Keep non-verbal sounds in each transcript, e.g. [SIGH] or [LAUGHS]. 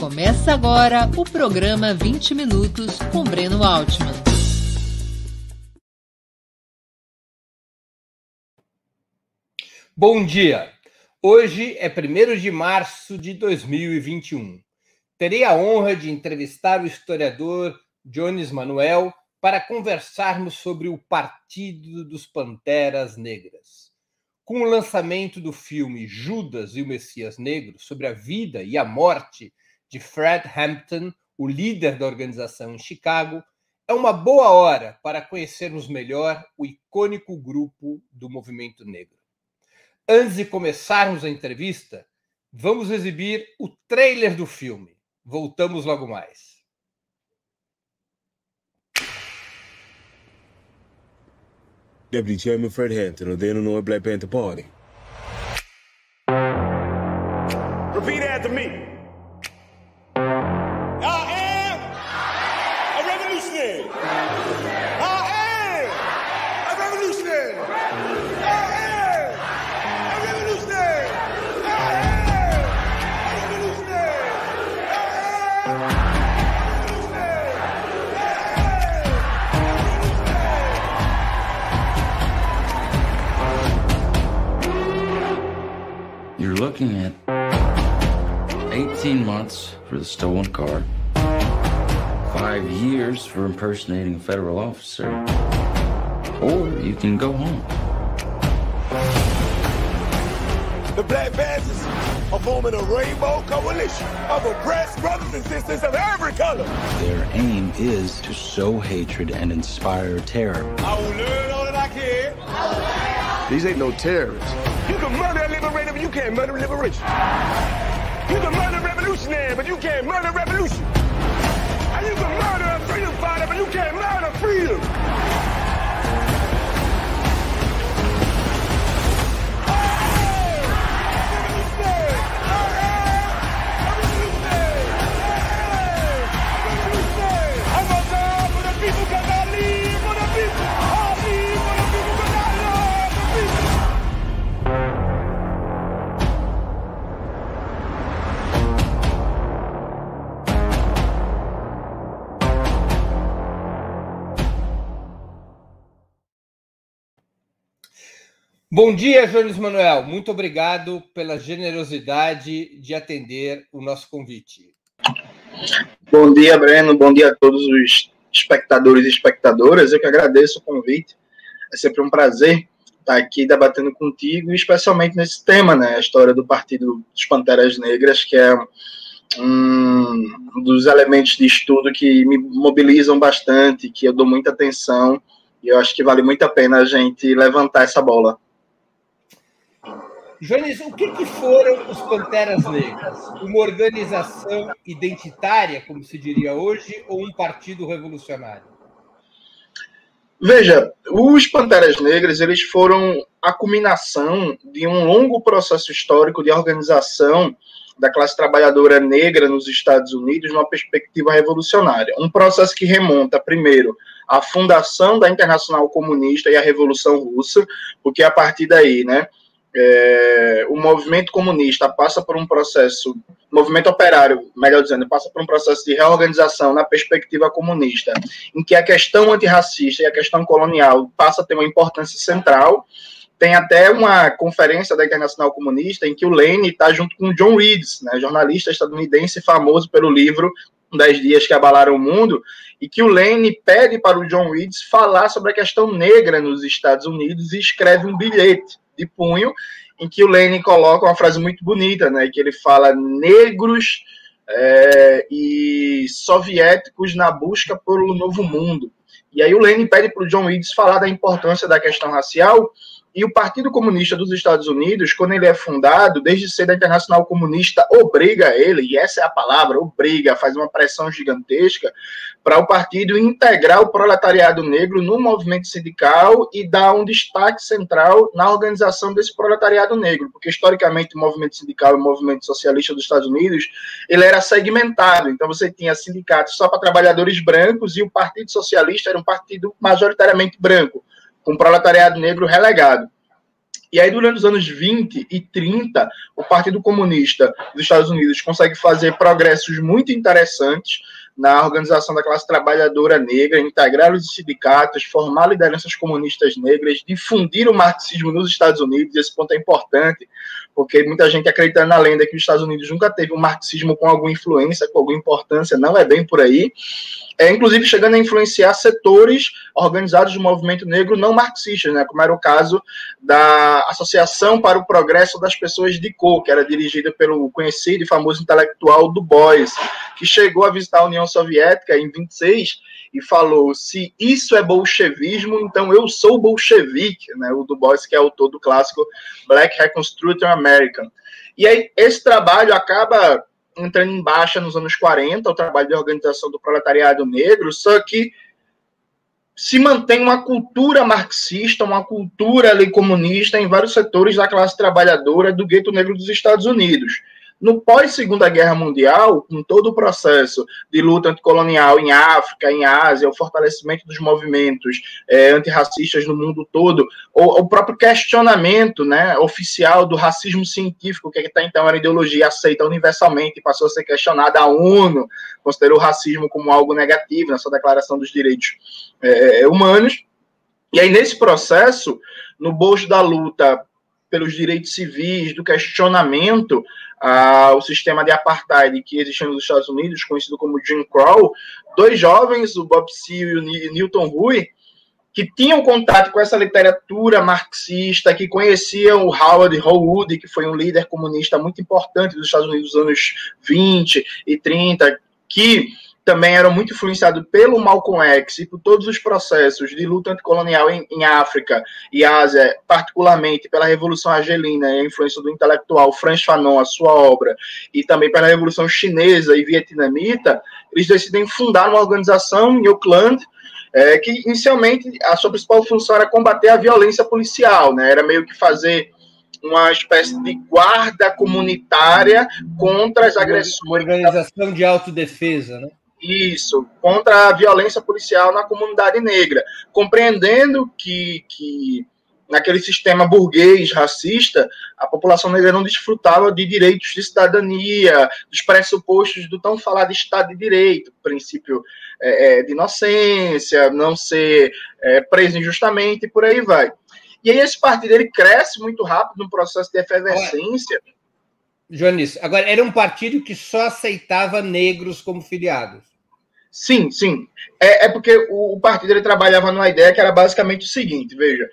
Começa agora o programa 20 Minutos com Breno Altman. Bom dia! Hoje é 1 de março de 2021. Terei a honra de entrevistar o historiador Jones Manuel para conversarmos sobre o Partido dos Panteras Negras. Com o lançamento do filme Judas e o Messias Negro, sobre a vida e a morte de Fred Hampton, o líder da organização em Chicago, é uma boa hora para conhecermos melhor o icônico grupo do movimento negro. Antes de começarmos a entrevista, vamos exibir o trailer do filme. Voltamos logo mais. Deputy Chairman Fred Hampton of the Illinois Black Panther Party. Repeat after me. Looking at 18 months for the stolen car, five years for impersonating a federal officer, or you can go home. The Black Panthers are forming a rainbow coalition of oppressed brothers and sisters of every color. Their aim is to sow hatred and inspire terror. I will learn all that I can. These ain't no terrorists. You can murder a liberator, but you can't murder liberation. You can murder a revolutionary, but you can't murder revolution. And you can murder a freedom fighter, but you can't murder freedom. Bom dia, Jones Manuel. Muito obrigado pela generosidade de atender o nosso convite. Bom dia, Breno. Bom dia a todos os espectadores e espectadoras. Eu que agradeço o convite. É sempre um prazer estar aqui debatendo contigo, especialmente nesse tema, né? A história do Partido dos Panteras Negras, que é um dos elementos de estudo que me mobilizam bastante, que eu dou muita atenção, e eu acho que vale muito a pena a gente levantar essa bola. Jones, o que, que foram os Panteras Negras? Uma organização identitária, como se diria hoje, ou um partido revolucionário? Veja, os Panteras Negras eles foram a culminação de um longo processo histórico de organização da classe trabalhadora negra nos Estados Unidos numa perspectiva revolucionária. Um processo que remonta, primeiro, à fundação da Internacional Comunista e à Revolução Russa, porque a partir daí, né, é, o movimento comunista passa por um processo, movimento operário, melhor dizendo, passa por um processo de reorganização na perspectiva comunista, em que a questão antirracista e a questão colonial passa a ter uma importância central. Tem até uma conferência da Internacional Comunista em que o Lane está junto com John Reeds, né, jornalista estadunidense famoso pelo livro Dez Dias que Abalaram o Mundo, e que o Lane pede para o John Reeds falar sobre a questão negra nos Estados Unidos e escreve um bilhete de punho, em que o Lenin coloca uma frase muito bonita, né, que ele fala negros é, e soviéticos na busca pelo novo mundo. E aí o Lenin pede para o John Eads falar da importância da questão racial e o Partido Comunista dos Estados Unidos, quando ele é fundado, desde cedo a Internacional Comunista obriga ele, e essa é a palavra, obriga, faz uma pressão gigantesca para o partido integrar o proletariado negro no movimento sindical e dar um destaque central na organização desse proletariado negro, porque historicamente o movimento sindical e o movimento socialista dos Estados Unidos, ele era segmentado, então você tinha sindicatos só para trabalhadores brancos e o Partido Socialista era um partido majoritariamente branco com o proletariado negro relegado. E aí, durante os anos 20 e 30, o Partido Comunista dos Estados Unidos consegue fazer progressos muito interessantes na organização da classe trabalhadora negra, integrar os sindicatos, formar lideranças comunistas negras, difundir o marxismo nos Estados Unidos. Esse ponto é importante, porque muita gente acredita na lenda que os Estados Unidos nunca teve um marxismo com alguma influência, com alguma importância, não é bem por aí é, inclusive chegando a influenciar setores organizados do movimento negro não marxistas, né, como era o caso da Associação para o Progresso das Pessoas de Cor, que era dirigida pelo conhecido e famoso intelectual Du Bois, que chegou a visitar a União Soviética em 26 e falou: se isso é bolchevismo, então eu sou bolchevique, né, o Du Bois, que é autor do clássico Black Reconstruction American. E aí esse trabalho acaba entrando em baixa nos anos 40, o trabalho de organização do proletariado negro, só que se mantém uma cultura marxista, uma cultura ali comunista em vários setores da classe trabalhadora do gueto negro dos Estados Unidos. No pós-Segunda Guerra Mundial, com todo o processo de luta anticolonial em África, em Ásia, o fortalecimento dos movimentos é, antirracistas no mundo todo, o, o, próprio questionamento né, oficial do racismo científico, que até então era ideologia aceita universalmente e passou a ser questionada, a ONU considerou o racismo como algo negativo na sua Declaração dos Direitos é, Humanos. E aí, nesse processo, no bojo da luta pelos direitos civis, do questionamento ao sistema de apartheid que existia nos Estados Unidos, conhecido como Jim Crow, dois jovens, o Bob Seale e o Newton Rui, que tinham contato com essa literatura marxista, que conheciam o Howard Howard, que foi um líder comunista muito importante dos Estados Unidos nos anos 20 e 30, que também eram muito influenciados pelo Malcolm X e por todos os processos de luta anticolonial em, em África e Ásia, particularmente pela Revolução Argelina e a influência do intelectual Franz Fanon, a sua obra, e também pela Revolução Chinesa e Vietnamita, eles decidem fundar uma organização em Oakland, é, que inicialmente a sua principal função era combater a violência policial, né? Era meio que fazer uma espécie de guarda comunitária contra as agressões. Uma organização de autodefesa, né? Isso, contra a violência policial na comunidade negra, compreendendo que, que naquele sistema burguês racista, a população negra não desfrutava de direitos de cidadania, dos pressupostos do tão falado Estado de Direito, princípio é, é, de inocência, não ser é, preso injustamente, e por aí vai. E aí esse partido ele cresce muito rápido num processo de efervescência. Joanis, agora era um partido que só aceitava negros como filiados. Sim, sim. É, é porque o, o, partido ele trabalhava numa ideia que era basicamente o seguinte: veja,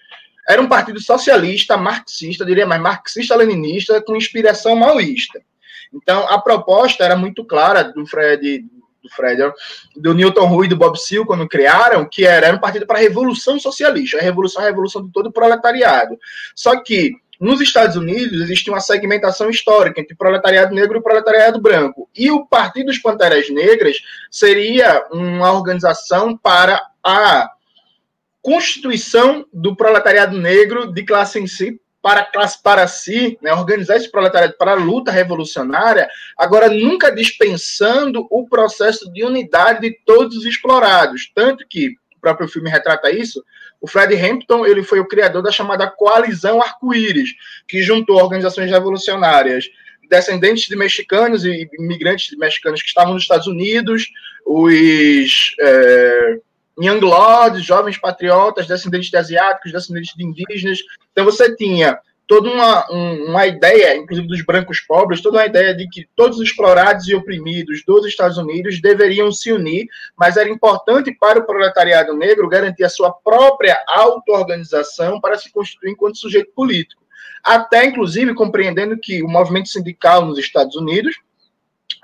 era um partido socialista, marxista, diria mais marxista-leninista, com inspiração maoísta. Então, a proposta era muito clara do Fred, do Fred, do Newton Rui e do Bob Seale, quando criaram, que era, era um partido para a revolução socialista, a revolução, a revolução de todo o proletariado. Só que nos Estados Unidos, existe uma segmentação histórica entre proletariado negro e proletariado branco. E o Partido dos Panteras Negras seria uma organização para a constituição do proletariado negro de classe em si, para classe para si, né, organizar esse proletariado para a luta revolucionária, agora nunca dispensando o processo de unidade de todos os explorados. Tanto que o próprio filme retrata isso, o Fred Hampton ele foi o criador da chamada Coalizão Arco-Íris, que juntou organizações revolucionárias descendentes de mexicanos e imigrantes mexicanos que estavam nos Estados Unidos, os é, Young Lords, jovens patriotas, descendentes de asiáticos, descendentes de indígenas. Então você tinha toda uma, uma ideia, inclusive dos brancos pobres, toda uma ideia de que todos os explorados e oprimidos dos Estados Unidos deveriam se unir, mas era importante para o proletariado negro garantir a sua própria auto-organização para se constituir enquanto sujeito político. Até, inclusive, compreendendo que o movimento sindical nos Estados Unidos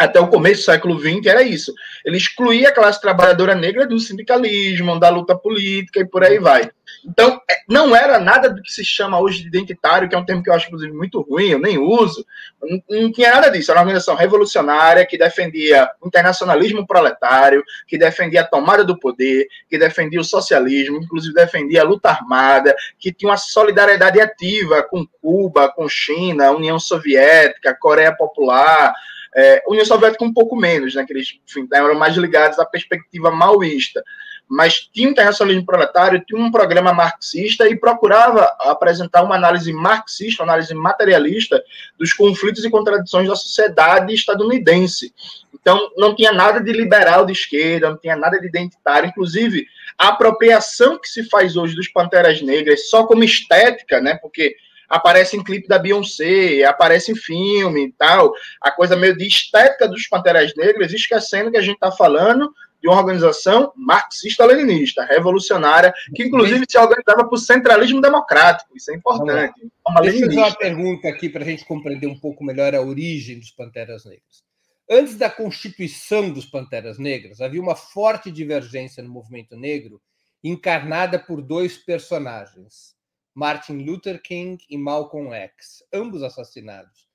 até o começo do século XX era isso. Ele excluía a classe trabalhadora negra do sindicalismo, da luta política e por aí vai. Então, é, não era nada do que se chama hoje de identitário, que é um termo que eu acho, inclusive, muito ruim, eu nem uso. Não, não tinha nada disso. Era uma organização revolucionária que defendia o internacionalismo proletário, que defendia a tomada do poder, que defendia o socialismo, inclusive defendia a luta armada, que tinha uma solidariedade ativa com Cuba, com China, União Soviética, Coreia Popular, é, União Soviética um pouco menos, né, que eles enfim, eram mais ligados à perspectiva maoísta. mas tinha internacionalismo proletário, tinha um programa marxista e procurava apresentar uma análise marxista, uma análise materialista dos conflitos e contradições da sociedade estadunidense. Então, não tinha nada de liberal de esquerda, não tinha nada de identitário. Inclusive, a apropriação que se faz hoje dos Panteras Negras só como estética, né? Porque aparece em clipe da Beyoncé, aparece em filme e tal, a coisa meio de estética dos Panteras Negras, esquecendo que a gente está falando de uma organização marxista-leninista, revolucionária, que inclusive se organizava por centralismo democrático, isso é importante. Deixa eu fazer uma pergunta aqui para a gente compreender um pouco melhor a origem dos Panteras Negras. Antes da constituição dos Panteras Negras, havia uma forte divergência no movimento negro, encarnada por dois personagens, Martin Luther King e Malcolm X, ambos assassinados.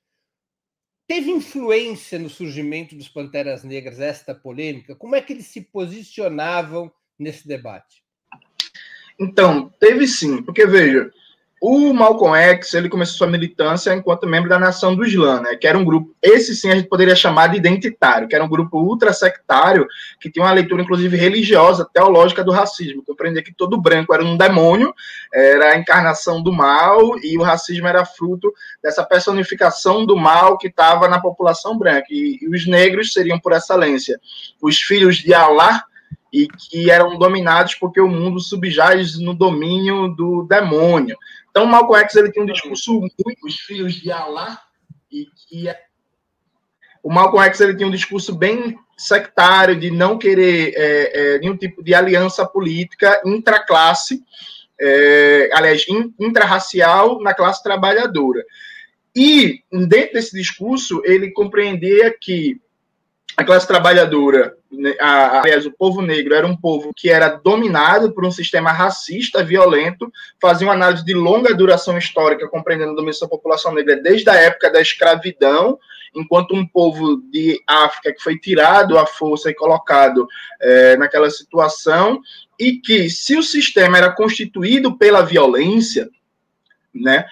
Teve influência no surgimento dos Panteras Negras esta polêmica? Como é que eles se posicionavam nesse debate? Então, teve sim, porque veja, o Malcolm X, ele começou sua militância enquanto membro da Nação do Islã, né, que era um grupo, esse sim a gente poderia chamar de identitário, que era um grupo ultrasectário, que tinha uma leitura, inclusive, religiosa, teológica do racismo, compreender que todo branco era um demônio, era a encarnação do mal, e o racismo era fruto dessa personificação do mal que estava na população branca, e, e os negros seriam, por excelência, os filhos de Allah, e que eram dominados porque o mundo subjaz no domínio do demônio. Então, Malcolm X ele tem um discurso muito os filhos de Allah e que é... o Malcolm X ele tem um discurso bem sectário de não querer é, é, nenhum tipo de aliança política intraclasse, é, aliás, intrarracial na classe trabalhadora. E dentro desse discurso ele compreendia que a classe trabalhadora, a, aliás, o povo negro era um povo que era dominado por um sistema racista, violento, fazia uma análise de longa duração histórica, compreendendo a dominação da população negra desde a época da escravidão, enquanto um povo de África que foi tirado à força e colocado é, naquela situação, e que, se o sistema era constituído pela violência, né,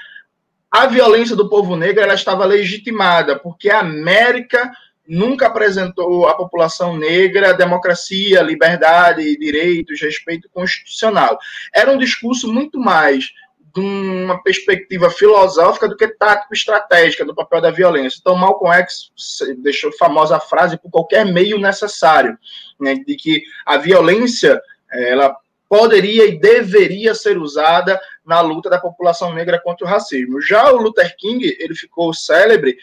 a violência do povo negro ela estava legitimada, porque a América nunca apresentou à população negra democracia, liberdade, direitos, respeito constitucional. Era um discurso muito mais de uma perspectiva filosófica do que tático-estratégica do papel da violência. Então, Malcolm X deixou famosa a frase por qualquer meio necessário, né, de que a violência ela poderia e deveria ser usada na luta da população negra contra o racismo. Já o Luther King, ele ficou célebre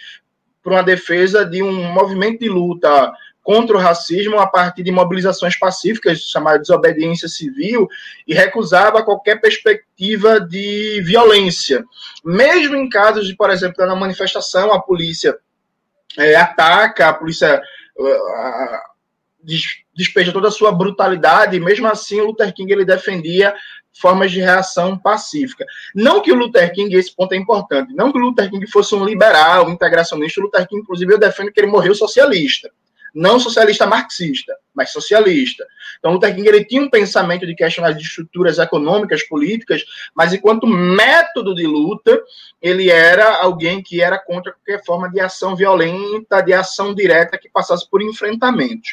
para uma defesa de um movimento de luta contra o racismo a partir de mobilizações pacíficas, chamada desobediência civil, e recusava qualquer perspectiva de violência. Mesmo em casos de, por exemplo, na manifestação, a polícia é, ataca, a polícia uh, despeja toda a sua brutalidade, mesmo assim Luther King ele defendia formas de reação pacífica. Não que o Luther King, esse ponto é importante, não que o Luther King fosse um liberal, integracionista, o Luther King, inclusive, eu defendo que ele morreu socialista. Não socialista marxista, mas socialista. Então, Luther King ele tinha um pensamento de questionar de estruturas econômicas, políticas, mas enquanto método de luta, ele era alguém que era contra qualquer forma de ação violenta, de ação direta que passasse por enfrentamentos.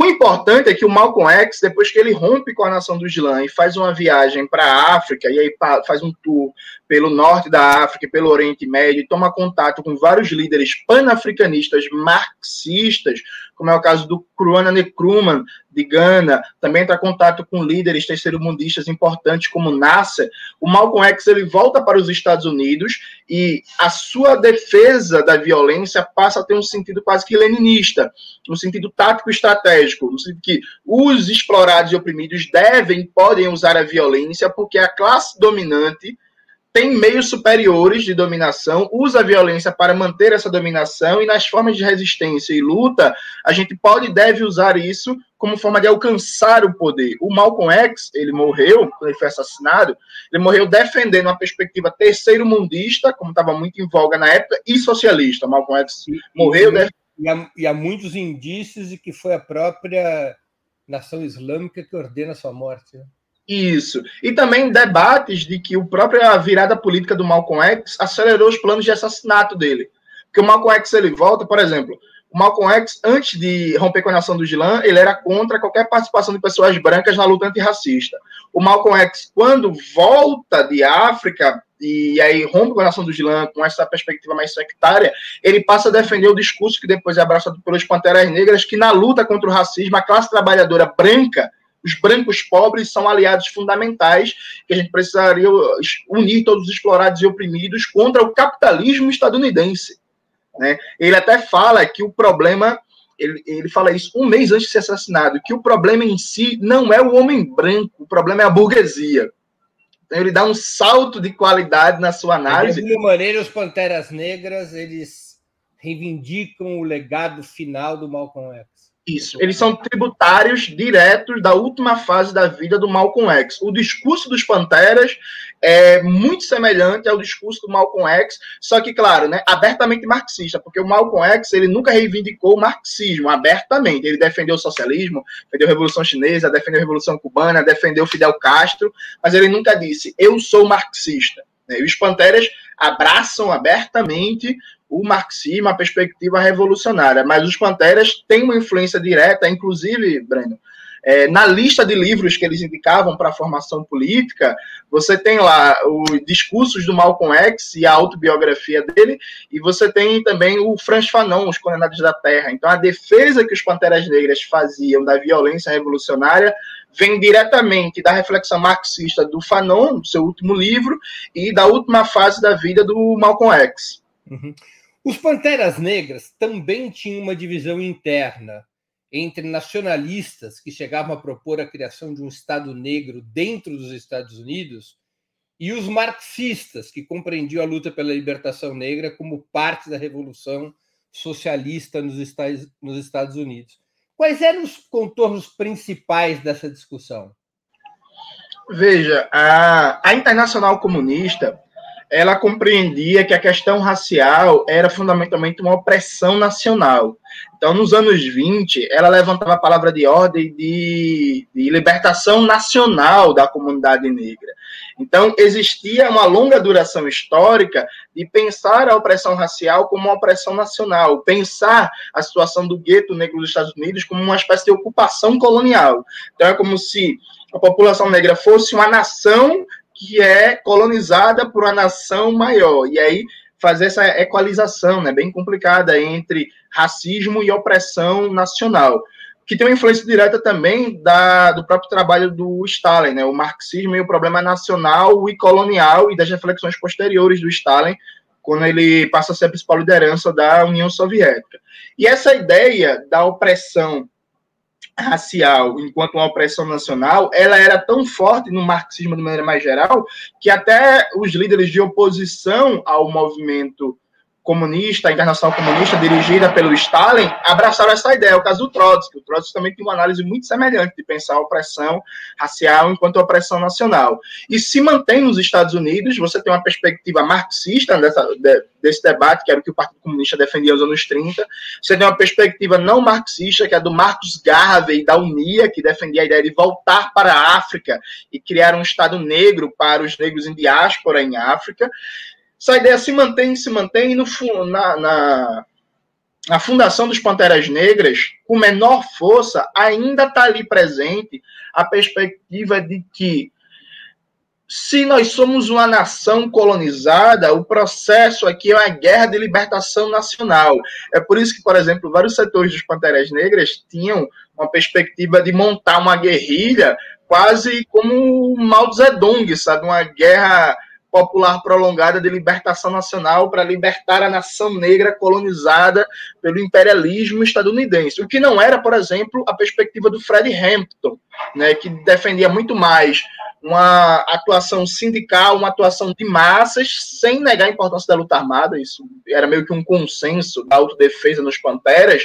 O importante é que o Malcolm X, depois que ele rompe com a nação do Islã e faz uma viagem para a África, e aí faz um tour pelo norte da África pelo Oriente Médio, e toma contato com vários líderes panafricanistas marxistas, como é o caso do Kwame Nkrumah, de Gana, também entra em contato com líderes terceiro-mundistas importantes como Nasser, o Malcolm X ele volta para os Estados Unidos e a sua defesa da violência passa a ter um sentido quase que leninista, um sentido tático estratégico, no sentido que os explorados e oprimidos devem, podem usar a violência porque a classe dominante tem meios superiores de dominação, usa a violência para manter essa dominação, e nas formas de resistência e luta, a gente pode e deve usar isso como forma de alcançar o poder. O Malcolm X, ele morreu, quando ele foi assassinado, ele morreu defendendo uma perspectiva terceiro-mundista, como estava muito em voga na época, e socialista. Malcolm X morreu... E, e, há, e há muitos indícios de que foi a própria nação islâmica que ordena sua morte. Né? Isso. E também debates de que a própria virada política do Malcolm X acelerou os planos de assassinato dele. Porque o Malcolm X ele volta, por exemplo, O Malcolm X, antes de romper com a nação do Islã, ele era contra qualquer participação de pessoas brancas na luta antirracista. O Malcolm X, quando volta de África, e aí rompe com a nação do Islã, com essa perspectiva mais sectária, ele passa a defender o discurso que depois é abraçado pelos Panteras Negras, que na luta contra o racismo, a classe trabalhadora branca, os brancos pobres são aliados fundamentais que a gente precisaria unir todos os explorados e oprimidos contra o capitalismo estadunidense. Né? Ele até fala que o problema, ele, ele fala isso um mês antes de ser assassinado, que o problema em si não é o homem branco, o problema é a burguesia. Então ele dá um salto de qualidade na sua análise. De alguma maneira, os Panteras Negras, eles reivindicam o legado final do Malcolm X. Isso. Eles são tributários diretos da última fase da vida do Malcolm X. O discurso dos Panteras é muito semelhante ao discurso do Malcolm X, só que, claro, né, abertamente marxista, porque o Malcolm X ele nunca reivindicou o marxismo abertamente. Ele defendeu o socialismo, defendeu a Revolução Chinesa, defendeu a Revolução Cubana, defendeu Fidel Castro, mas ele nunca disse, eu sou marxista. Né? E os Panteras abraçam abertamente o marxismo, a perspectiva revolucionária. Mas os Panteras têm uma influência direta, inclusive, Breno, é, na lista de livros que eles indicavam para a formação política, você tem lá os discursos do Malcolm X e a autobiografia dele, e você tem também o Franz Fanon, Os Condenados da Terra. Então, a defesa que os Panteras Negras faziam da violência revolucionária vem diretamente da reflexão marxista do Fanon, seu último livro, e da última fase da vida do Malcolm X. Uhum. Os Panteras Negras também tinham uma divisão interna entre nacionalistas que chegavam a propor a criação de um Estado negro dentro dos Estados Unidos e os marxistas que compreendiam a luta pela libertação negra como parte da revolução socialista nos Estados Unidos. Quais eram os contornos principais dessa discussão? Veja, a, a Internacional Comunista ela compreendia que a questão racial era fundamentalmente uma opressão nacional. Então, nos anos 20, ela levantava a palavra de ordem de, de libertação nacional da comunidade negra. Então, existia uma longa duração histórica de pensar a opressão racial como uma opressão nacional, pensar a situação do gueto negro dos Estados Unidos como uma espécie de ocupação colonial. Então, é como se a população negra fosse uma nação que é colonizada por uma nação maior. E aí fazer essa equalização, né, bem complicada entre racismo e opressão nacional, que tem uma influência direta também da, do próprio trabalho do Stalin, né, o marxismo e o problema nacional e colonial e das reflexões posteriores do Stalin quando ele passa a ser a principal liderança da União Soviética. E essa ideia da opressão racial enquanto uma opressão nacional, ela era tão forte no marxismo de maneira mais geral que até os líderes de oposição ao movimento comunista, a Internacional Comunista, dirigida pelo Stalin, abraçaram essa ideia. O caso do Trotsky. O Trotsky também tem uma análise muito semelhante de pensar a opressão racial enquanto opressão nacional. E se mantém nos Estados Unidos, você tem uma perspectiva marxista dessa, de, desse debate, que era o que o Partido Comunista defendia nos anos 30. Você tem uma perspectiva não marxista, que é do Marcus Garvey, da UNIA, que defendia a ideia de voltar para a África e criar um Estado negro para os negros em diáspora em África essa ideia se mantém, se mantém no, na, na, na fundação dos Panteras Negras, com menor força, ainda está ali presente a perspectiva de que se nós somos uma nação colonizada, o processo aqui é uma guerra de libertação nacional. É por isso que, por exemplo, vários setores dos Panteras Negras tinham uma perspectiva de montar uma guerrilha quase como o Mao Zedong, sabe? Uma guerra popular prolongada de libertação nacional para libertar a nação negra colonizada pelo imperialismo estadunidense. O que não era, por exemplo, a perspectiva do Fred Hampton, né, que defendia muito mais uma atuação sindical, uma atuação de massas, sem negar a importância da luta armada, isso era meio que um consenso da autodefesa nos Panteras,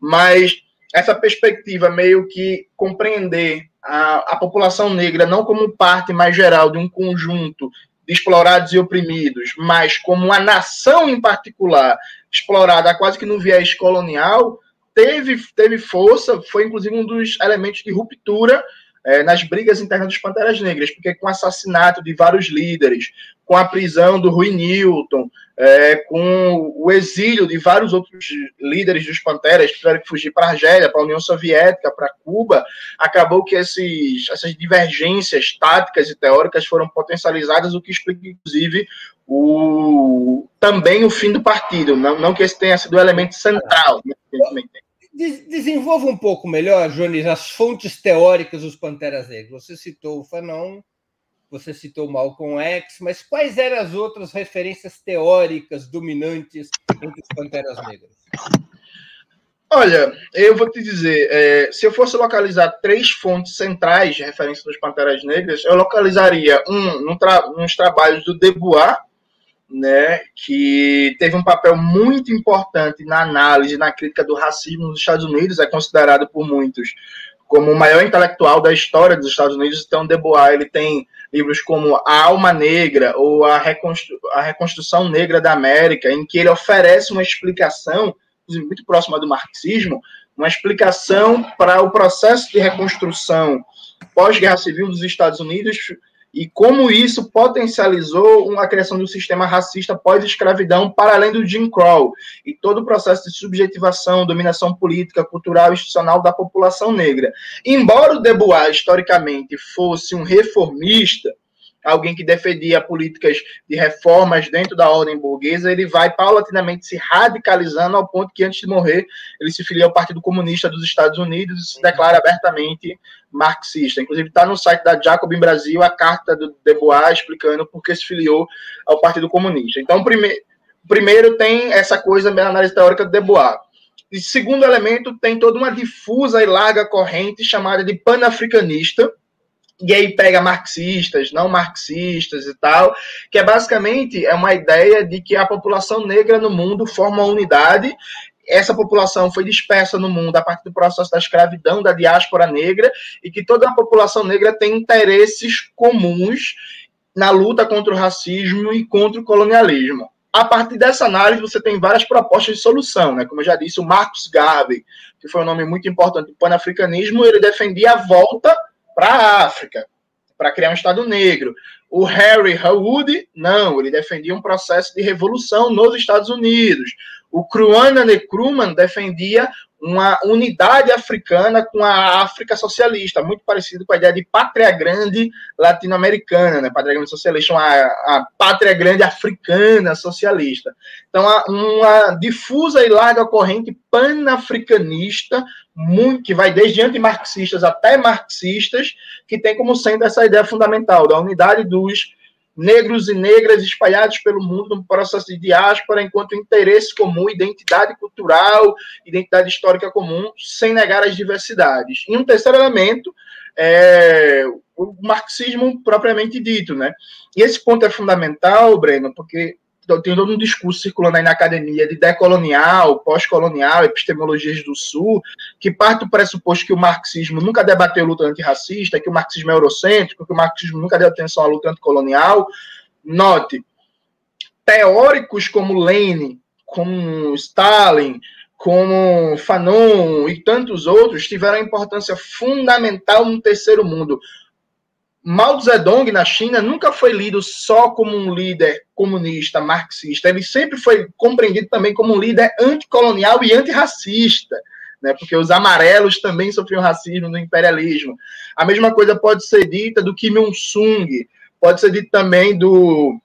mas essa perspectiva meio que compreender a, a população negra não como parte mais geral de um conjunto explorados e oprimidos, mas como uma nação em particular explorada quase que no viés colonial, teve, teve força, foi inclusive um dos elementos de ruptura é, nas brigas internas dos Panteras Negras, porque com o assassinato de vários líderes, com a prisão do Rui Newton, é, com o exílio de vários outros líderes dos Panteras que tiveram que fugir para a Argélia, para a União Soviética, para Cuba, acabou que esses, essas divergências táticas e teóricas foram potencializadas, o que explica, inclusive, o, também o fim do partido. Não, não que esse tenha sido o elemento central. Né, Desenvolva um pouco melhor, Jones, as fontes teóricas dos Panteras Negras. Você citou o Fanon, você citou Malcolm X, mas quais eram as outras referências teóricas dominantes entre os Panteras Negras? Olha, eu vou te dizer, é, se eu fosse localizar três fontes centrais de referência dos Panteras Negras, eu localizaria um num tra nos trabalhos do Debois, né, que teve um papel muito importante na análise, na crítica do racismo nos Estados Unidos, é considerado por muitos como o maior intelectual da história dos Estados Unidos. Então, Debois ele tem livros como A Alma Negra ou a, Reconstru a Reconstrução Negra da América, em que ele oferece uma explicação, muito próxima do marxismo, uma explicação para o processo de reconstrução pós-guerra civil dos Estados Unidos e como isso potencializou a criação do sistema racista pós-escravidão para além do Jim Crow e todo o processo de subjetivação, dominação política, cultural e institucional da população negra. Embora o Debois historicamente fosse um reformista, alguém que defendia políticas de reformas dentro da ordem burguesa, ele vai paulatinamente se radicalizando ao ponto que, antes de morrer, ele se filia ao Partido Comunista dos Estados Unidos e se declara abertamente marxista. Inclusive, está no site da Jacobin Brasil a carta do Debois explicando por que se filiou ao Partido Comunista. Então, prime primeiro tem essa coisa da análise teórica do Debois. E segundo elemento, tem toda uma difusa e larga corrente chamada de panafricanista, e aí pega marxistas, não marxistas e tal, que é basicamente é uma ideia de que a população negra no mundo forma uma unidade. Essa população foi dispersa no mundo a partir do processo da escravidão, da diáspora negra, e que toda a população negra tem interesses comuns na luta contra o racismo e contra o colonialismo. A partir dessa análise, você tem várias propostas de solução, né? Como eu já disse, o Marcus Garvey, que foi um nome muito importante do panafricanismo, ele defendia a volta para a África, para criar um Estado negro. O Harry Howard, não, ele defendia um processo de revolução nos Estados Unidos. O Kwame Nkrumah defendia uma unidade africana com a África socialista, muito parecido com a ideia de pátria grande latino-americana, né? Pátria grande socialista, uma, a pátria grande africana socialista. Então, uma difusa e larga corrente panafricanista, muito, que vai desde antimarxistas até marxistas, que tem como centro essa ideia fundamental da unidade dos negros e negras espalhados pelo mundo no processo de diáspora enquanto interesse comum, identidade cultural, identidade histórica comum, sem negar as diversidades. E um terceiro elemento é o marxismo propriamente dito, né? E esse ponto é fundamental, Breno, porque tem todo um discurso circulando aí na academia de decolonial, pós-colonial, epistemologias do Sul, que parte do pressuposto que o marxismo nunca debateu luta antirracista, que o marxismo é eurocêntrico, que o marxismo nunca deu atenção à luta anticolonial. Note, teóricos como Lenin, como Stalin, como Fanon e tantos outros tiveram importância fundamental no terceiro mundo. Mao Zedong na China nunca foi lido só como um líder comunista, marxista, ele sempre foi compreendido também como um líder anticolonial e antirracista, né? porque os amarelos também sofriam racismo no imperialismo. A mesma coisa pode ser dita do Kim Il-sung, pode ser dito também do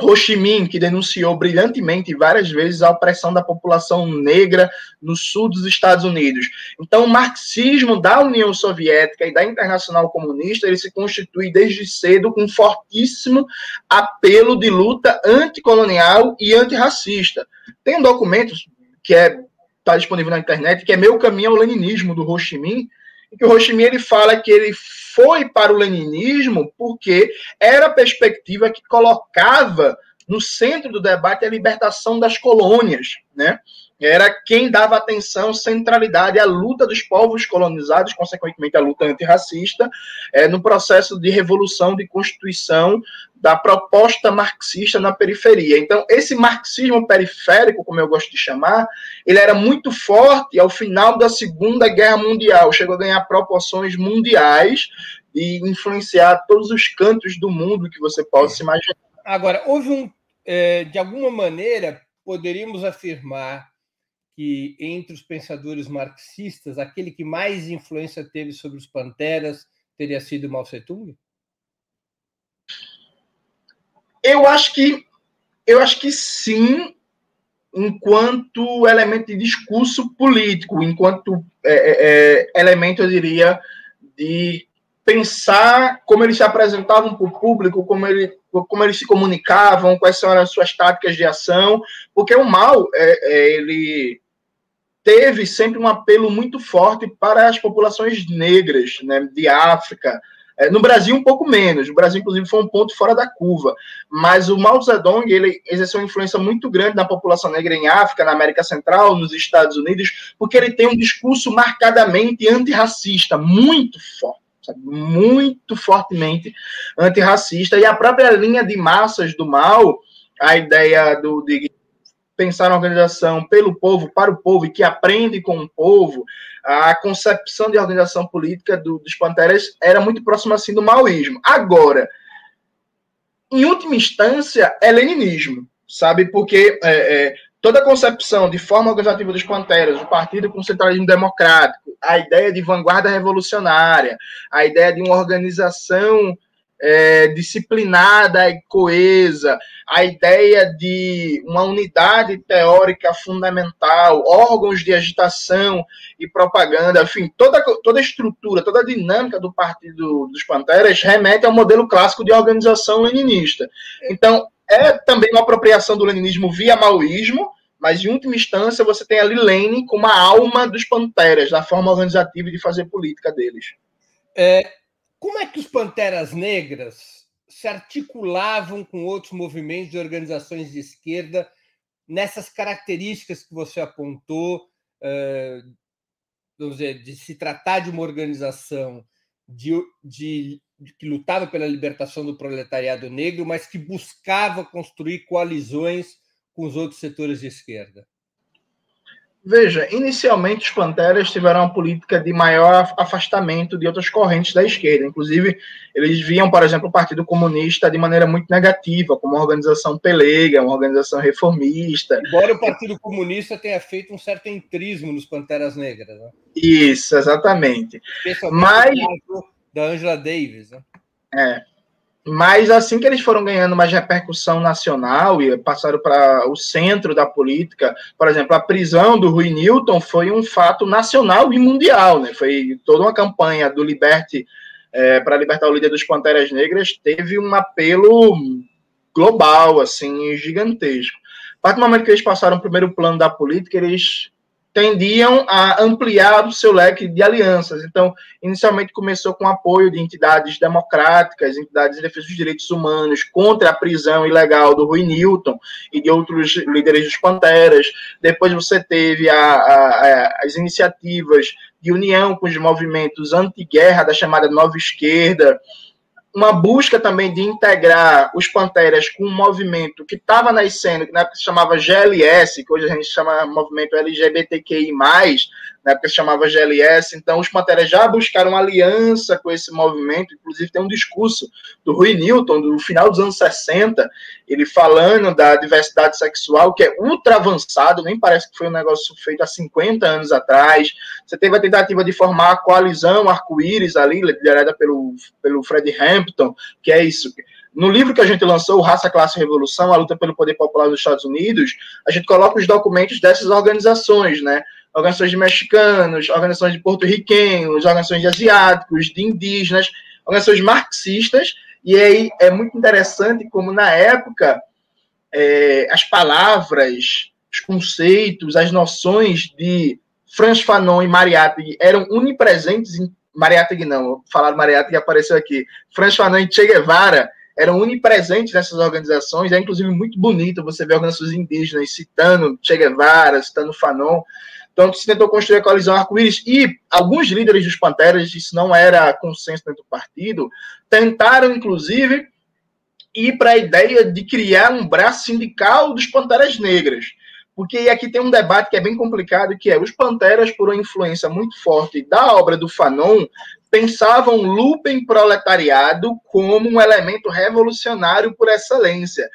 Ho Chi Minh, que denunciou brilhantemente várias vezes a opressão da população negra no sul dos Estados Unidos. Então, o marxismo da União Soviética e da Internacional Comunista, ele se constitui desde cedo com um fortíssimo apelo de luta anticolonial e antirracista. Tem um documento que é está disponível na internet, que é Meu Caminho ao Leninismo, do Ho Chi Minh, que o Ho Chi Minh ele fala que ele foi para o leninismo porque era a perspectiva que colocava no centro do debate a libertação das colônias, né? Era quem dava atenção, centralidade à luta dos povos colonizados, consequentemente a luta antirracista, é, no processo de revolução, de constituição da proposta marxista na periferia. Então, esse marxismo periférico, como eu gosto de chamar, ele era muito forte ao final da Segunda Guerra Mundial, chegou a ganhar proporções mundiais e influenciar todos os cantos do mundo que você possa imaginar. Agora, houve um, é, de alguma maneira, poderíamos afirmar que entre os pensadores marxistas, aquele que mais influência teve sobre os panteras teria sido Mao Tse-tung? Eu acho que eu acho que sim, enquanto elemento de discurso político, enquanto é, é, é elemento, eu diria, de pensar como eles se apresentavam para o público, como, ele, como eles se comunicavam, quais são as suas táticas de ação, porque o mal, é, é, ele teve sempre um apelo muito forte para as populações negras né, de África, é, no Brasil, um pouco menos. O Brasil, inclusive, foi um ponto fora da curva. Mas o Mao Zedong ele exerceu uma influência muito grande na população negra em África, na América Central, nos Estados Unidos, porque ele tem um discurso marcadamente antirracista, muito forte. Muito fortemente antirracista. E a própria linha de massas do Mao, a ideia do, de pensar na organização pelo povo, para o povo e que aprende com o povo, a concepção de organização política do, dos Panteras era muito próxima assim do maoísmo. Agora, em última instância, é leninismo, sabe? Porque é, é, toda a concepção de forma organizativa dos Panteras, o partido com centralismo democrático, a ideia de vanguarda revolucionária, a ideia de uma organização é, disciplinada e coesa, a ideia de uma unidade teórica fundamental, órgãos de agitação e propaganda, enfim, toda, toda a estrutura, toda a dinâmica do Partido dos Panteras remete ao modelo clássico de organização leninista. Então, é também uma apropriação do leninismo via maoísmo, mas em última instância você tem ali Lenin como a alma dos Panteras, da forma organizativa de fazer política deles. É, como é que os Panteras Negras se articulavam com outros movimentos e organizações de esquerda nessas características que você apontou, vamos dizer, de se tratar de uma organização de, de, que lutava pela libertação do proletariado negro, mas que buscava construir coalizões com os outros setores de esquerda? Veja, inicialmente os Panteras tiveram uma política de maior afastamento de outras correntes da esquerda. Inclusive, eles viam, por exemplo, o Partido Comunista de maneira muito negativa, como uma organização pelega, uma organização reformista. Embora o Partido Comunista tenha feito um certo entrismo nos Panteras Negras. Né? Isso, exatamente. Mas da Angela Davis. Né? É. Mas assim que eles foram ganhando mais repercussão nacional e passaram para o centro da política, por exemplo, a prisão do Rui Newton foi um fato nacional e mundial, né? Foi toda uma campanha do Liberte é, para libertar o líder dos Panteras Negras, teve um apelo global, assim, gigantesco. A partir do momento que eles passaram o primeiro plano da política, eles tendiam a ampliar o seu leque de alianças. Então, inicialmente começou com apoio de entidades democráticas, entidades de defesa dos direitos humanos, contra a prisão ilegal do Rui Newton e de outros líderes dos Panteras. Depois você teve a, a, as iniciativas de união com os movimentos anti-guerra da chamada Nova Esquerda, uma busca também de integrar os Panteras com um movimento que estava nascendo, que na época se chamava GLS, que hoje a gente chama movimento LGBTQI+, na época se chamava GLS, então os Panteras já buscaram aliança com esse movimento, inclusive tem um discurso do Rui Newton, do final dos anos 60, ele falando da diversidade sexual, que é ultra avançado, nem parece que foi um negócio feito há 50 anos atrás, você teve a tentativa de formar a coalizão arco-íris ali, liderada pelo, pelo Fred Hampton, que é isso. No livro que a gente lançou, Raça, Classe e Revolução, a luta pelo poder popular dos Estados Unidos, a gente coloca os documentos dessas organizações, né? Organizações de mexicanos, organizações de porto-riquenhos, organizações de asiáticos, de indígenas, organizações marxistas, e aí é muito interessante como na época é, as palavras, os conceitos, as noções de Franz Fanon e Mariátegui eram unipresentes em Mariátegui não, falar Mariátegui apareceu aqui. Franz Fanon e Che Guevara eram unipresentes nessas organizações, é inclusive muito bonito você ver organizações indígenas citando Che Guevara, citando Fanon. Então, se tentou construir a coalizão arco-íris e alguns líderes dos Panteras, isso não era consenso dentro do partido, tentaram, inclusive, ir para a ideia de criar um braço sindical dos Panteras Negras. Porque aqui tem um debate que é bem complicado, que é os Panteras, por uma influência muito forte da obra do Fanon, pensavam lumpen proletariado como um elemento revolucionário por excelência,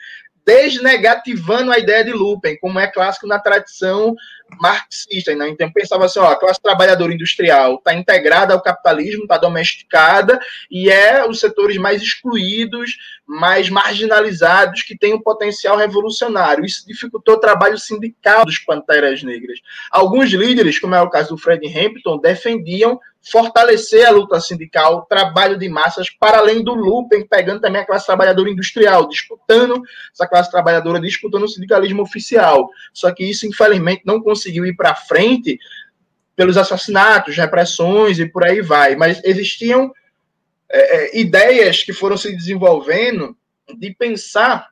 desnegativando a ideia de lumpen, como é clássico na tradição marxista. Né? Então pensava assim, ó, a classe trabalhadora industrial está integrada ao capitalismo, está domesticada, e é os setores mais excluídos, mais marginalizados, que têm um potencial revolucionário. Isso dificultou o trabalho sindical dos Panteras Negras. Alguns líderes, como é o caso do Fred Hampton, defendiam fortalecer a luta sindical, o trabalho de massas, para além do Lupen, pegando também a classe trabalhadora industrial, disputando essa classe trabalhadora, disputando o sindicalismo oficial. Só que isso, infelizmente, não conseguiu ir para frente pelos assassinatos, repressões e por aí vai. Mas existiam é, é, ideias que foram se desenvolvendo de pensar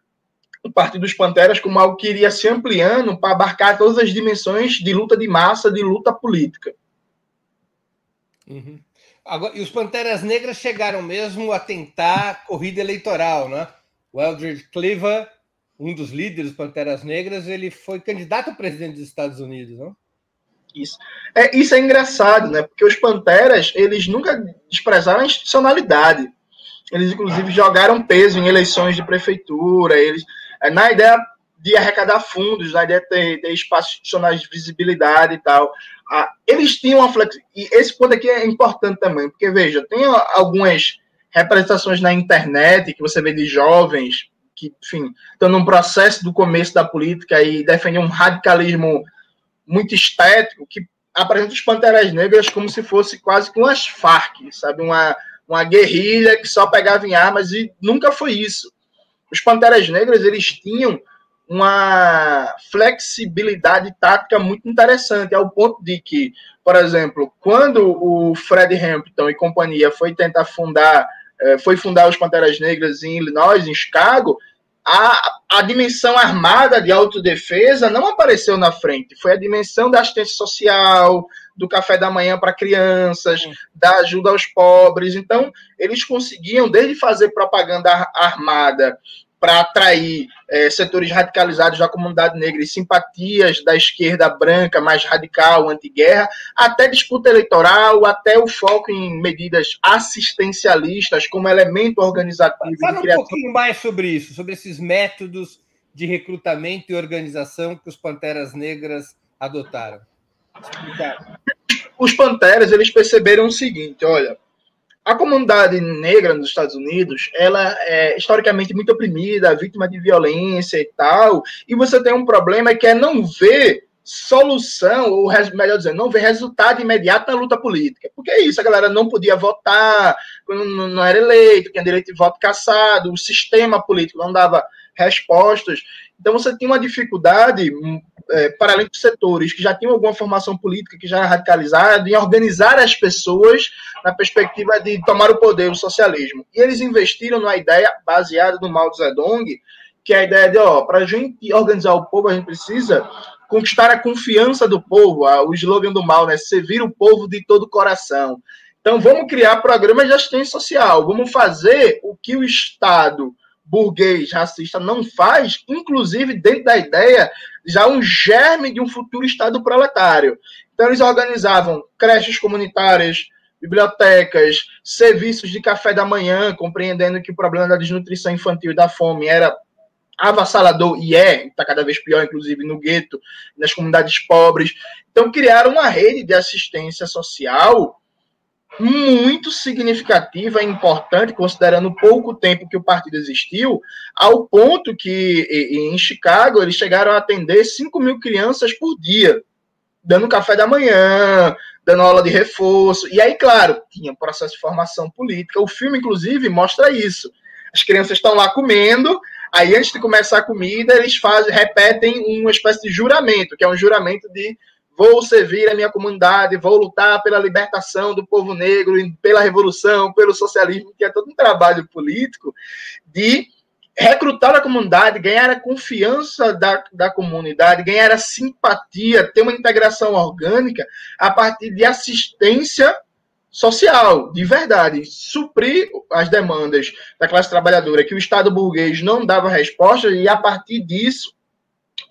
o Partido dos Panteras como algo que iria se ampliando para abarcar todas as dimensões de luta de massa, de luta política. Uhum. Agora, e os Panteras Negras chegaram mesmo a tentar corrida eleitoral, né? O Eldridge Cleaver, um dos líderes dos Panteras Negras, ele foi candidato a presidente dos Estados Unidos, não? Isso. É, isso é engraçado, né? Porque os Panteras, eles nunca desprezaram a institucionalidade. Eles, inclusive, jogaram peso em eleições de prefeitura. Eles, é, na ideia de arrecadar fundos, na ideia de ter, ter espaços institucionais de visibilidade e tal. Ah, eles tinham uma flexibilidade. E esse ponto aqui é importante também, porque, veja, tem algumas representações na internet que você vê de jovens que, enfim, estão num processo do começo da política e defendem um radicalismo muito estético que apresenta os Panteras Negras como se fosse quase que umas Farc, sabe? Uma, uma guerrilha que só pegava em armas e nunca foi isso. Os Panteras Negras, eles tinham uma flexibilidade tática muito interessante, ao ponto de que, por exemplo, quando o Fred Hampton e companhia foi tentar fundar, eh, foi fundar os Panteras Negras em Illinois, em Chicago, a, a dimensão armada de autodefesa não apareceu na frente, foi a dimensão da assistência social, do café da manhã para crianças, da ajuda aos pobres. Então, eles conseguiam, desde fazer propaganda armada para atrair é, setores radicalizados da comunidade negra e simpatias da esquerda branca mais radical, anti-guerra, até disputa eleitoral, até o foco em medidas assistencialistas como elemento organizativo. Fala um pouquinho mais sobre isso, sobre esses métodos de recrutamento e organização que os Panteras Negras adotaram. Explicar. Os Panteras, eles perceberam o seguinte, olha, a comunidade negra nos Estados Unidos, ela é historicamente muito oprimida, vítima de violência e tal, e você tem um problema que é não ver solução, ou melhor dizendo, não ver resultado imediato na luta política. Porque é isso, a galera não podia votar, não era eleito, tinha direito de voto caçado, o sistema político não dava respostas. Então você tinha uma dificuldade, é, para além dos setores que já tinham alguma formação política, que já era radicalizada, em organizar as pessoas na perspectiva de tomar o poder, o socialismo. E eles investiram numa ideia baseada no Mao Zedong, que é a ideia de, ó, para a gente organizar o povo, a gente precisa conquistar a confiança do povo, o slogan do mal, né? Servir o povo de todo o coração. Então, vamos criar programas de assistência social, vamos fazer o que o Estado burguês racista não faz, inclusive dentro da ideia já um germe de um futuro Estado proletário. Então, eles organizavam creches comunitárias, bibliotecas, serviços de café da manhã, compreendendo que o problema da desnutrição infantil e da fome era avassalador, e é, está cada vez pior, inclusive no gueto, nas comunidades pobres. Então, criaram uma rede de assistência social muito significativa e importante, considerando o pouco tempo que o partido existiu, ao ponto que em Chicago eles chegaram a atender 5 mil crianças por dia, dando café da manhã, dando aula de reforço. E aí, claro, tinha processo de formação política. O filme, inclusive, mostra isso. As crianças estão lá comendo, aí antes de começar a comida, eles fazem, repetem uma espécie de juramento, que é um juramento de vou servir a minha comunidade, vou lutar pela libertação do povo negro, pela revolução, pelo socialismo, que é todo um trabalho político de recrutar a comunidade, ganhar a confiança da, da comunidade, ganhar a simpatia, ter uma integração orgânica a partir de assistência social, de verdade, suprir as demandas da classe trabalhadora que o Estado burguês não dava resposta e a partir disso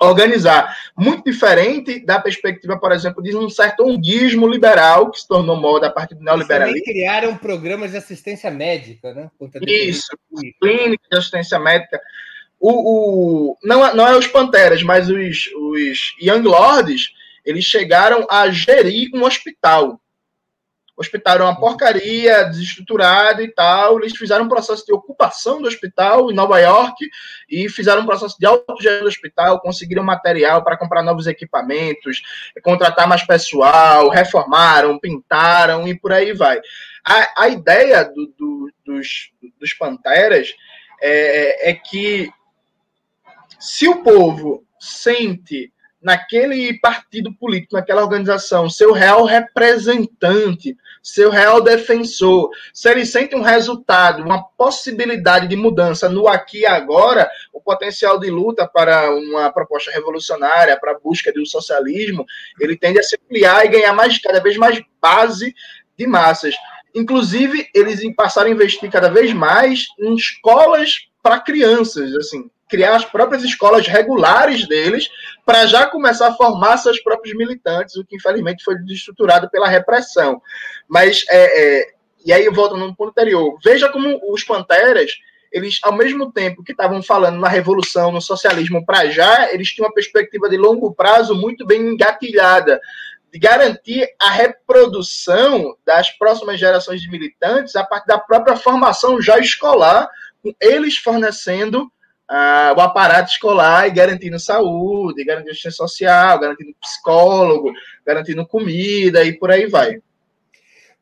organizar. Muito diferente da perspectiva, por exemplo, de um certo onguismo liberal que se tornou moda a partir do neoliberalismo. Também criaram programas de assistência médica, né? Isso, clínica de assistência médica. O, o, não, não é os Panteras, mas os, os Young Lords, eles chegaram a gerir um hospital. O hospital era uma porcaria, desestruturado e tal. Eles fizeram um processo de ocupação do hospital em Nova York e fizeram um processo de autogestão do hospital, conseguiram material para comprar novos equipamentos, contratar mais pessoal, reformaram, pintaram e por aí vai. A, a ideia do, do, dos, dos Panteras é, é que se o povo sente naquele partido político, naquela organização, seu real representante, seu real defensor, se ele sente um resultado, uma possibilidade de mudança no aqui e agora, o potencial de luta para uma proposta revolucionária, para a busca do socialismo, ele tende a se ampliar e ganhar mais, cada vez mais base de massas. Inclusive, eles passaram a investir cada vez mais em escolas para crianças, assim, criar as próprias escolas regulares deles para já começar a formar seus próprios militantes, o que infelizmente foi desestruturado pela repressão. Mas, é, é, e aí eu volto no ponto anterior, veja como os Panteras, eles, ao mesmo tempo que estavam falando na revolução, no socialismo para já, eles tinham uma perspectiva de longo prazo muito bem engatilhada, de garantir a reprodução das próximas gerações de militantes a partir da própria formação já escolar, eles fornecendo ah, o aparato escolar e garantindo saúde, garantindo assistência social, garantindo psicólogo, garantindo comida e por aí vai.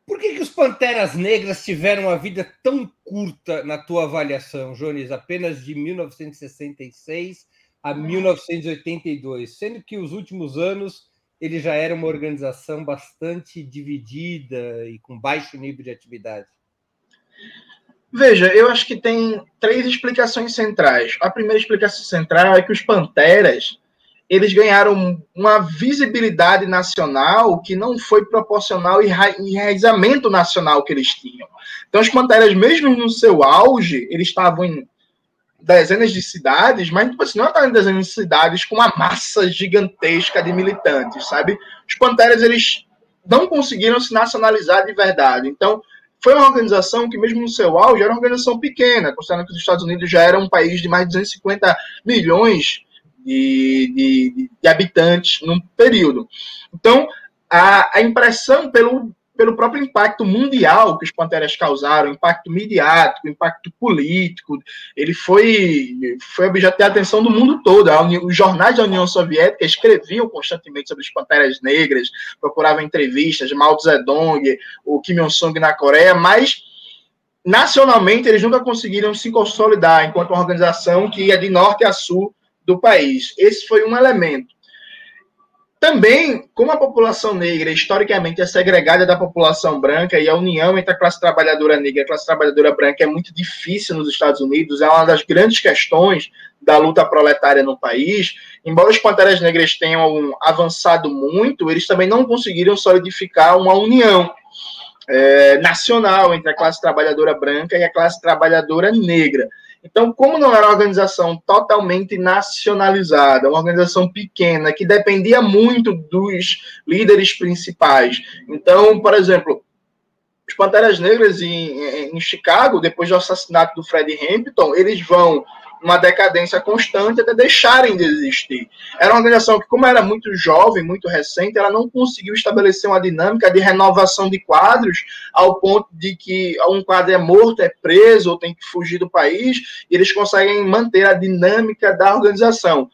Por que, que os Panteras Negras tiveram uma vida tão curta na tua avaliação, Jones? Apenas de 1966 a 1982, sendo que os últimos anos ele já era uma organização bastante dividida e com baixo nível de atividade. Veja, eu acho que tem três explicações centrais. A primeira explicação central é que os Panteras eles ganharam uma visibilidade nacional que não foi proporcional ao enraizamento nacional que eles tinham. Então, os Panteras, mesmo no seu auge, eles estavam em dezenas de cidades, mas tipo assim, não estavam em dezenas de cidades com uma massa gigantesca de militantes, sabe? Os Panteras, eles não conseguiram se nacionalizar de verdade. Então, foi uma organização que, mesmo no seu auge, era uma organização pequena, considerando que os Estados Unidos já era um país de mais de 250 milhões de, de, de habitantes num período. Então, a, a impressão pelo pelo próprio impacto mundial que os Panteras causaram, impacto midiático, impacto político, ele foi, foi objeto de atenção do mundo todo. União, os jornais da União Soviética escreviam constantemente sobre os Panteras Negras, procuravam entrevistas, Mao Zedong, o Kim Il-sung na Coreia, mas nacionalmente eles nunca conseguiram se consolidar enquanto uma organização que ia de norte a sul do país. Esse foi um elemento. Também, como a população negra historicamente é segregada da população branca e a união entre a classe trabalhadora negra e a classe trabalhadora branca é muito difícil nos Estados Unidos, é uma das grandes questões da luta proletária no país. Embora os Panteras Negras tenham avançado muito, eles também não conseguiram solidificar uma união é, nacional entre a classe trabalhadora branca e a classe trabalhadora negra. Então, como não era uma organização totalmente nacionalizada, uma organização pequena, que dependia muito dos líderes principais. Então, por exemplo, os Panteras Negras em, em Chicago, depois do assassinato do Fred Hampton, eles vão uma decadência constante até deixarem de existir. Era uma organização que, como era muito jovem, muito recente, ela não conseguiu estabelecer uma dinâmica de renovação de quadros ao ponto de que um quadro é morto, é preso ou tem que fugir do país, e eles conseguem manter a dinâmica da organização.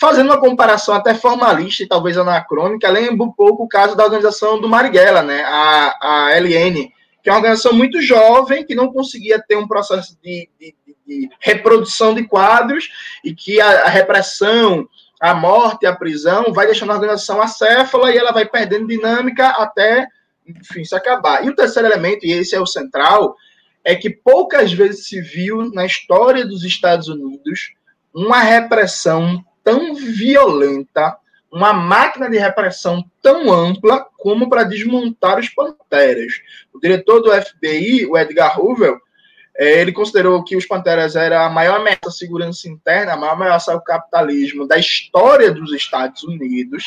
Fazendo uma comparação até formalista e talvez anacrônica, lembra um pouco o caso da organização do Marighella, né, a, a LN, que é uma organização muito jovem, que não conseguia ter um processo de, de de reprodução de quadros e que a, a repressão, a morte, a prisão vai deixando a organização acéfala e ela vai perdendo dinâmica até, enfim, se acabar. E o terceiro elemento, e esse é o central, é que poucas vezes se viu na história dos Estados Unidos uma repressão tão violenta, uma máquina de repressão tão ampla como para desmontar os panteras. O diretor do FBI, o Edgar Hoover, ele considerou que os Panteras era a maior ameaça à segurança interna, a maior ameaça ao capitalismo da história dos Estados Unidos.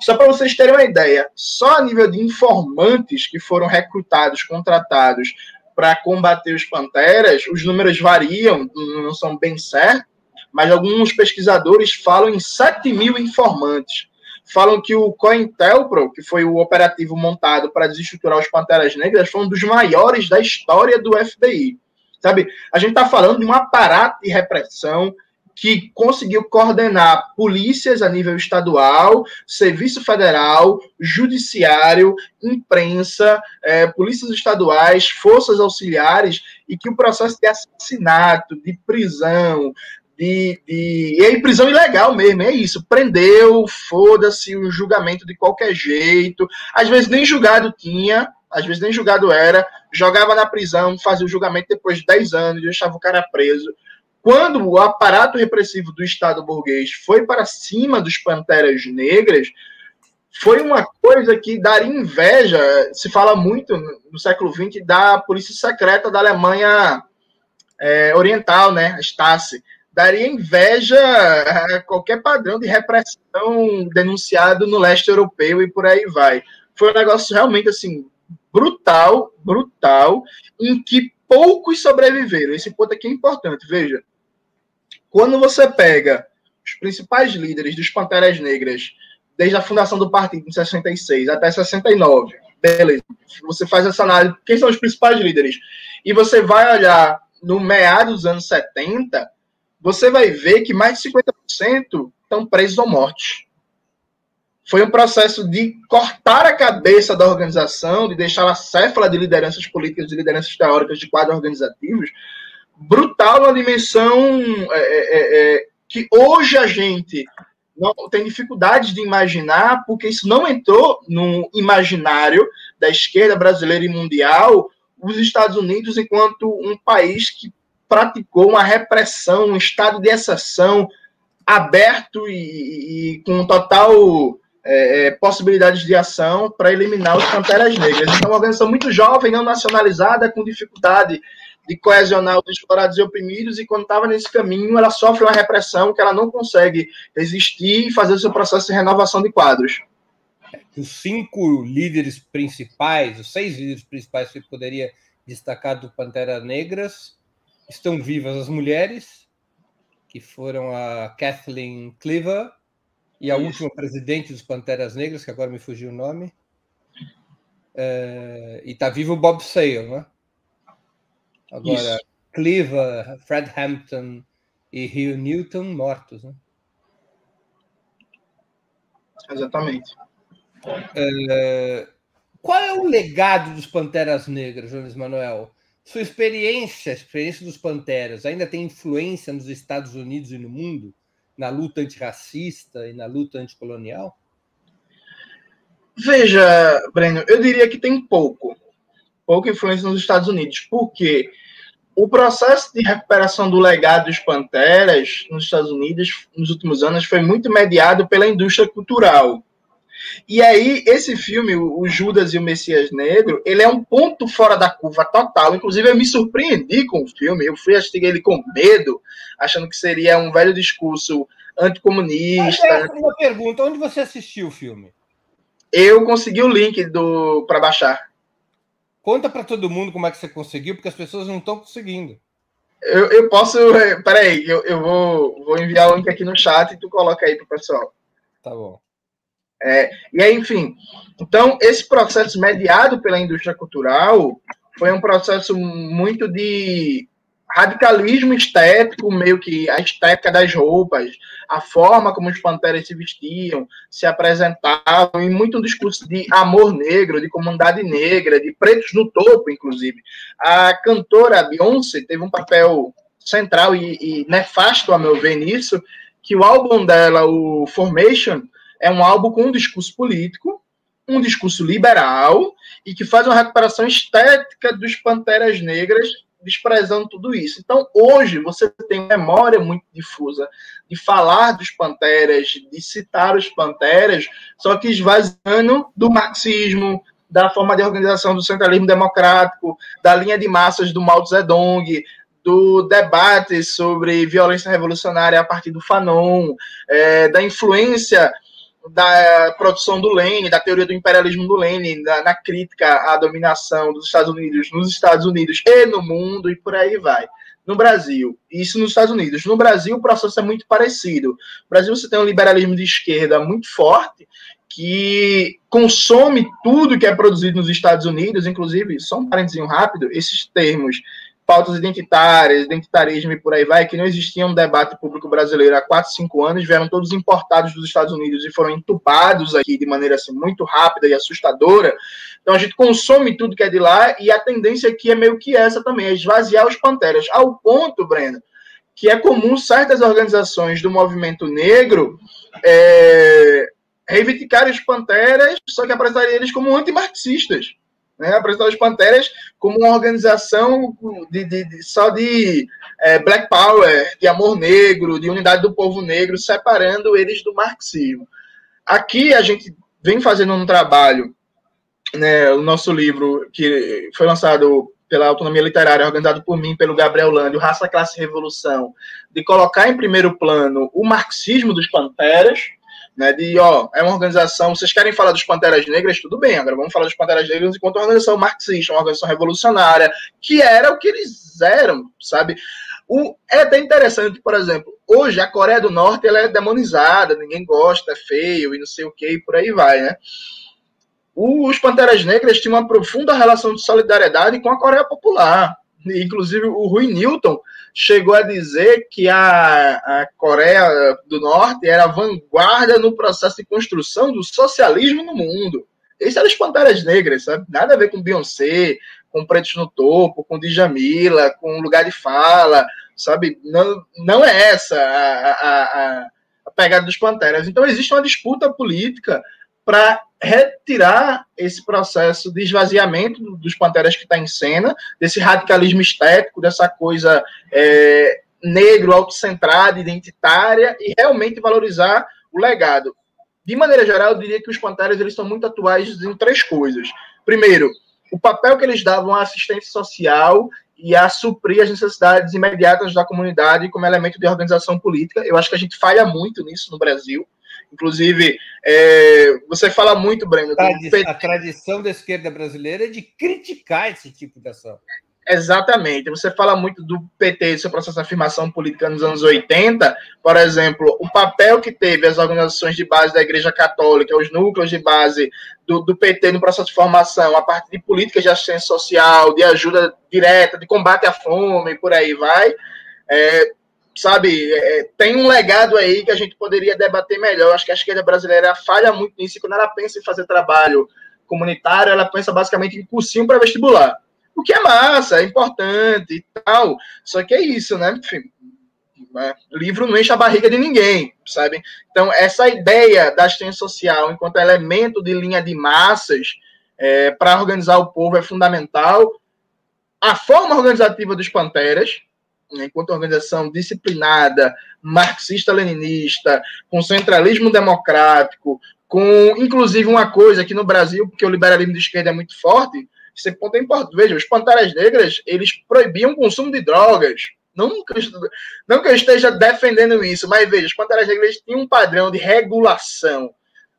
Só para vocês terem uma ideia, só a nível de informantes que foram recrutados, contratados para combater os Panteras, os números variam, não são bem certos, mas alguns pesquisadores falam em 7 mil informantes. Falam que o COINTELPRO, que foi o operativo montado para desestruturar os Panteras Negras, foi um dos maiores da história do FBI. Sabe? A gente está falando de um aparato de repressão que conseguiu coordenar polícias a nível estadual, Serviço Federal, Judiciário, imprensa, é, polícias estaduais, forças auxiliares, e que o processo de assassinato, de prisão, de, de. E aí, prisão ilegal mesmo, é isso. Prendeu, foda-se, o julgamento de qualquer jeito. Às vezes nem julgado tinha, às vezes nem julgado era, jogava na prisão, fazia o julgamento depois de 10 anos, deixava o cara preso. Quando o aparato repressivo do Estado burguês foi para cima dos Panteras Negras, foi uma coisa que daria inveja. Se fala muito no século XX da polícia secreta da Alemanha é, Oriental, né, Stasi. Daria inveja a qualquer padrão de repressão denunciado no leste europeu e por aí vai. Foi um negócio realmente assim brutal, brutal, em que poucos sobreviveram. Esse ponto aqui é importante, veja. Quando você pega os principais líderes dos Panteras Negras, desde a fundação do partido em 66 até 69, beleza, você faz essa análise, quem são os principais líderes? E você vai olhar no meados dos anos 70, você vai ver que mais de 50% estão presos ou mortos foi um processo de cortar a cabeça da organização, de deixar a céfala de lideranças políticas e lideranças teóricas de quadros organizativos, brutal na dimensão é, é, é, é, que hoje a gente não tem dificuldades de imaginar, porque isso não entrou no imaginário da esquerda brasileira e mundial, os Estados Unidos enquanto um país que praticou uma repressão, um estado de exceção aberto e, e com total é, é, possibilidades de ação para eliminar os Panteras Negras. Então, uma organização muito jovem, não nacionalizada, com dificuldade de coesionar os explorados e oprimidos, e quando estava nesse caminho, ela sofre uma repressão que ela não consegue resistir e fazer o seu processo de renovação de quadros. Os cinco líderes principais, os seis líderes principais que poderia destacar do Pantera Negras, estão vivas as mulheres, que foram a Kathleen Cleaver, e a Isso. última presidente dos Panteras Negras, que agora me fugiu o nome. É, e está vivo o Bob Sale, né? Agora, Isso. Cleaver, Fred Hampton e Hugh Newton mortos, né? Exatamente. É, qual é o legado dos Panteras Negras, Jones Manuel? Sua experiência, a experiência dos Panteras, ainda tem influência nos Estados Unidos e no mundo? Na luta antirracista e na luta anticolonial? Veja, Breno, eu diria que tem pouco, pouca influência nos Estados Unidos, porque o processo de recuperação do legado dos Panteras nos Estados Unidos nos últimos anos foi muito mediado pela indústria cultural. E aí, esse filme, o Judas e o Messias Negro, ele é um ponto fora da curva total. Inclusive, eu me surpreendi com o filme. Eu fui assistir ele com medo, achando que seria um velho discurso anticomunista. É uma pergunta: onde você assistiu o filme? Eu consegui o link do para baixar. Conta para todo mundo como é que você conseguiu, porque as pessoas não estão conseguindo. Eu, eu posso. Peraí, eu, eu vou, vou enviar o link aqui no chat e tu coloca aí pro pessoal. Tá bom. É, e aí, enfim, então esse processo mediado pela indústria cultural foi um processo muito de radicalismo estético, meio que a estética das roupas, a forma como os panteras se vestiam, se apresentavam, e muito um discurso de amor negro, de comunidade negra, de pretos no topo, inclusive. A cantora Beyoncé teve um papel central e, e nefasto, a meu ver, nisso, que o álbum dela, o Formation, é um álbum com um discurso político, um discurso liberal e que faz uma recuperação estética dos Panteras Negras, desprezando tudo isso. Então, hoje, você tem memória muito difusa de falar dos Panteras, de citar os Panteras, só que esvaziando do marxismo, da forma de organização do centralismo democrático, da linha de massas do Mao Zedong, do debate sobre violência revolucionária a partir do Fanon, é, da influência da produção do Lenin, da teoria do imperialismo do Lenin, da, na crítica à dominação dos Estados Unidos nos Estados Unidos e no mundo, e por aí vai. No Brasil, isso nos Estados Unidos. No Brasil, o processo é muito parecido. No Brasil, você tem um liberalismo de esquerda muito forte, que consome tudo que é produzido nos Estados Unidos, inclusive, só um parênteses rápido, esses termos pautas identitárias, identitarismo e por aí vai, que não existia um debate público brasileiro há 4, 5 anos, vieram todos importados dos Estados Unidos e foram entubados aqui de maneira assim, muito rápida e assustadora. Então a gente consome tudo que é de lá e a tendência aqui é meio que essa também, é esvaziar os panteras, ao ponto, Breno, que é comum certas organizações do movimento negro é, reivindicarem os panteras, só que apresentarem eles como antimarxistas né, apresentar os Panteras como uma organização de, de, de só de é, Black Power, de amor negro, de unidade do povo negro, separando eles do marxismo. Aqui a gente vem fazendo um trabalho, né, o nosso livro, que foi lançado pela Autonomia Literária, organizado por mim, pelo Gabriel Lândio, Raça, Classe e Revolução, de colocar em primeiro plano o marxismo dos Panteras, né, de, ó, é uma organização, vocês querem falar dos Panteras Negras, tudo bem, agora vamos falar dos Panteras Negras enquanto uma organização marxista, uma organização revolucionária, que era o que eles eram, sabe? O, é até interessante, por exemplo, hoje a Coreia do Norte ela é demonizada, ninguém gosta, é feio e não sei o que, e por aí vai, né? Os Panteras Negras tinham uma profunda relação de solidariedade com a Coreia Popular. Inclusive, o Rui Newton chegou a dizer que a, a Coreia do Norte era vanguarda no processo de construção do socialismo no mundo. Esses eram os Panteras Negras, sabe? Nada a ver com Beyoncé, com Pretos no Topo, com Djamila, com Lugar de Fala, sabe? Não, não é essa a, a, a pegada dos Panteras. Então, existe uma disputa política para retirar esse processo de esvaziamento dos Panteras que está em cena, desse radicalismo estético, dessa coisa é, negro, autocentrada, identitária, e realmente valorizar o legado. De maneira geral, eu diria que os Panteras eles são muito atuais em três coisas. Primeiro, o papel que eles davam à assistência social e a suprir as necessidades imediatas da comunidade como elemento de organização política. Eu acho que a gente falha muito nisso no Brasil. Inclusive, é, você fala muito, Breno. Tradi a tradição da esquerda brasileira é de criticar esse tipo de ação. Exatamente. Você fala muito do PT, do seu processo de afirmação política nos anos 80, por exemplo, o papel que teve as organizações de base da Igreja Católica, os núcleos de base do, do PT no processo de formação, a partir de políticas de assistência social, de ajuda direta, de combate à fome, por aí vai. É, sabe, é, tem um legado aí que a gente poderia debater melhor. Acho que a esquerda brasileira falha muito nisso, e quando ela pensa em fazer trabalho comunitário, ela pensa basicamente em cursinho para vestibular. O que é massa, é importante e tal. Só que é isso, né? Enfim, né? livro não enche a barriga de ninguém, sabe? Então, essa ideia da assistência social enquanto elemento de linha de massas é, para organizar o povo é fundamental. A forma organizativa dos Panteras, né, enquanto organização disciplinada, marxista-leninista, com centralismo democrático, com inclusive uma coisa aqui no Brasil, porque o liberalismo de esquerda é muito forte, esse ponto é importante. Veja, os Panteras Negras, eles proibiam o consumo de drogas. Não que, eu, que esteja defendendo isso, mas veja, os Panteras Negras tinham um padrão de regulação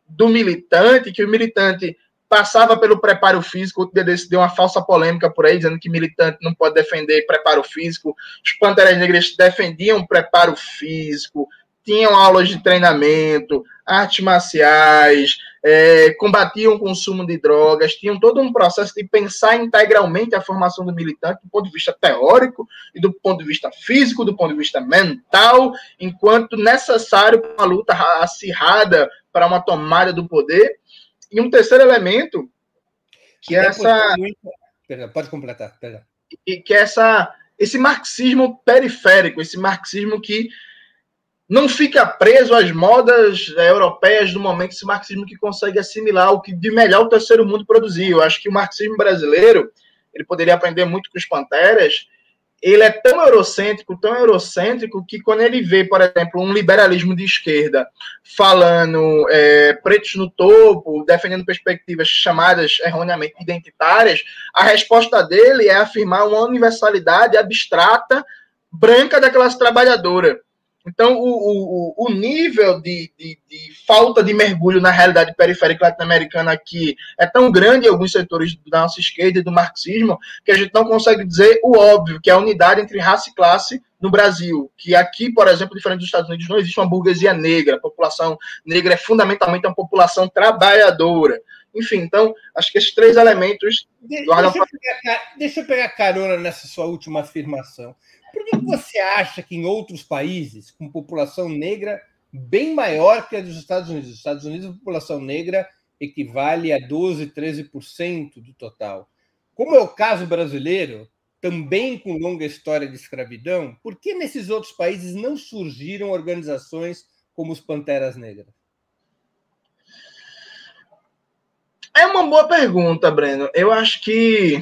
do militante, que o militante passava pelo preparo físico, dia desse deu uma falsa polêmica por aí, dizendo que militante não pode defender preparo físico. Os Panteras Negras defendiam preparo físico, tinham aulas de treinamento, artes marciais, é, combatiam o consumo de drogas, tinham todo um processo de pensar integralmente a formação do militante do ponto de vista teórico e do ponto de vista físico, do ponto de vista mental, enquanto necessário para uma luta acirrada para uma tomada do poder. E um terceiro elemento, que é essa. Perdão, pode completar, perdão. E que é essa, esse marxismo periférico, esse marxismo que não fica preso às modas europeias do momento, esse marxismo que consegue assimilar o que de melhor o terceiro mundo produziu. Eu acho que o marxismo brasileiro ele poderia aprender muito com os Panteras ele é tão eurocêntrico, tão eurocêntrico, que quando ele vê, por exemplo, um liberalismo de esquerda falando é, pretos no topo, defendendo perspectivas chamadas erroneamente identitárias, a resposta dele é afirmar uma universalidade abstrata branca da classe trabalhadora. Então, o, o, o nível de, de, de, falta de mergulho na realidade periférica latino-americana aqui é tão grande em alguns setores da nossa esquerda e do marxismo que a gente não consegue dizer o óbvio, que é a unidade entre raça e classe no Brasil. Que aqui, por exemplo, diferente dos Estados Unidos, não existe uma burguesia negra. A população negra é fundamentalmente uma população trabalhadora. Enfim, então, acho que esses três elementos. De, deixa, eu pegar, deixa eu pegar carona nessa sua última afirmação. Por que você acha que em outros países com população negra bem maior que a dos Estados Unidos, os Estados Unidos, a população negra equivale a 12, 13% do total. Como é o caso brasileiro, também com longa história de escravidão, por que nesses outros países não surgiram organizações como os Panteras Negras? É uma boa pergunta, Breno. Eu acho que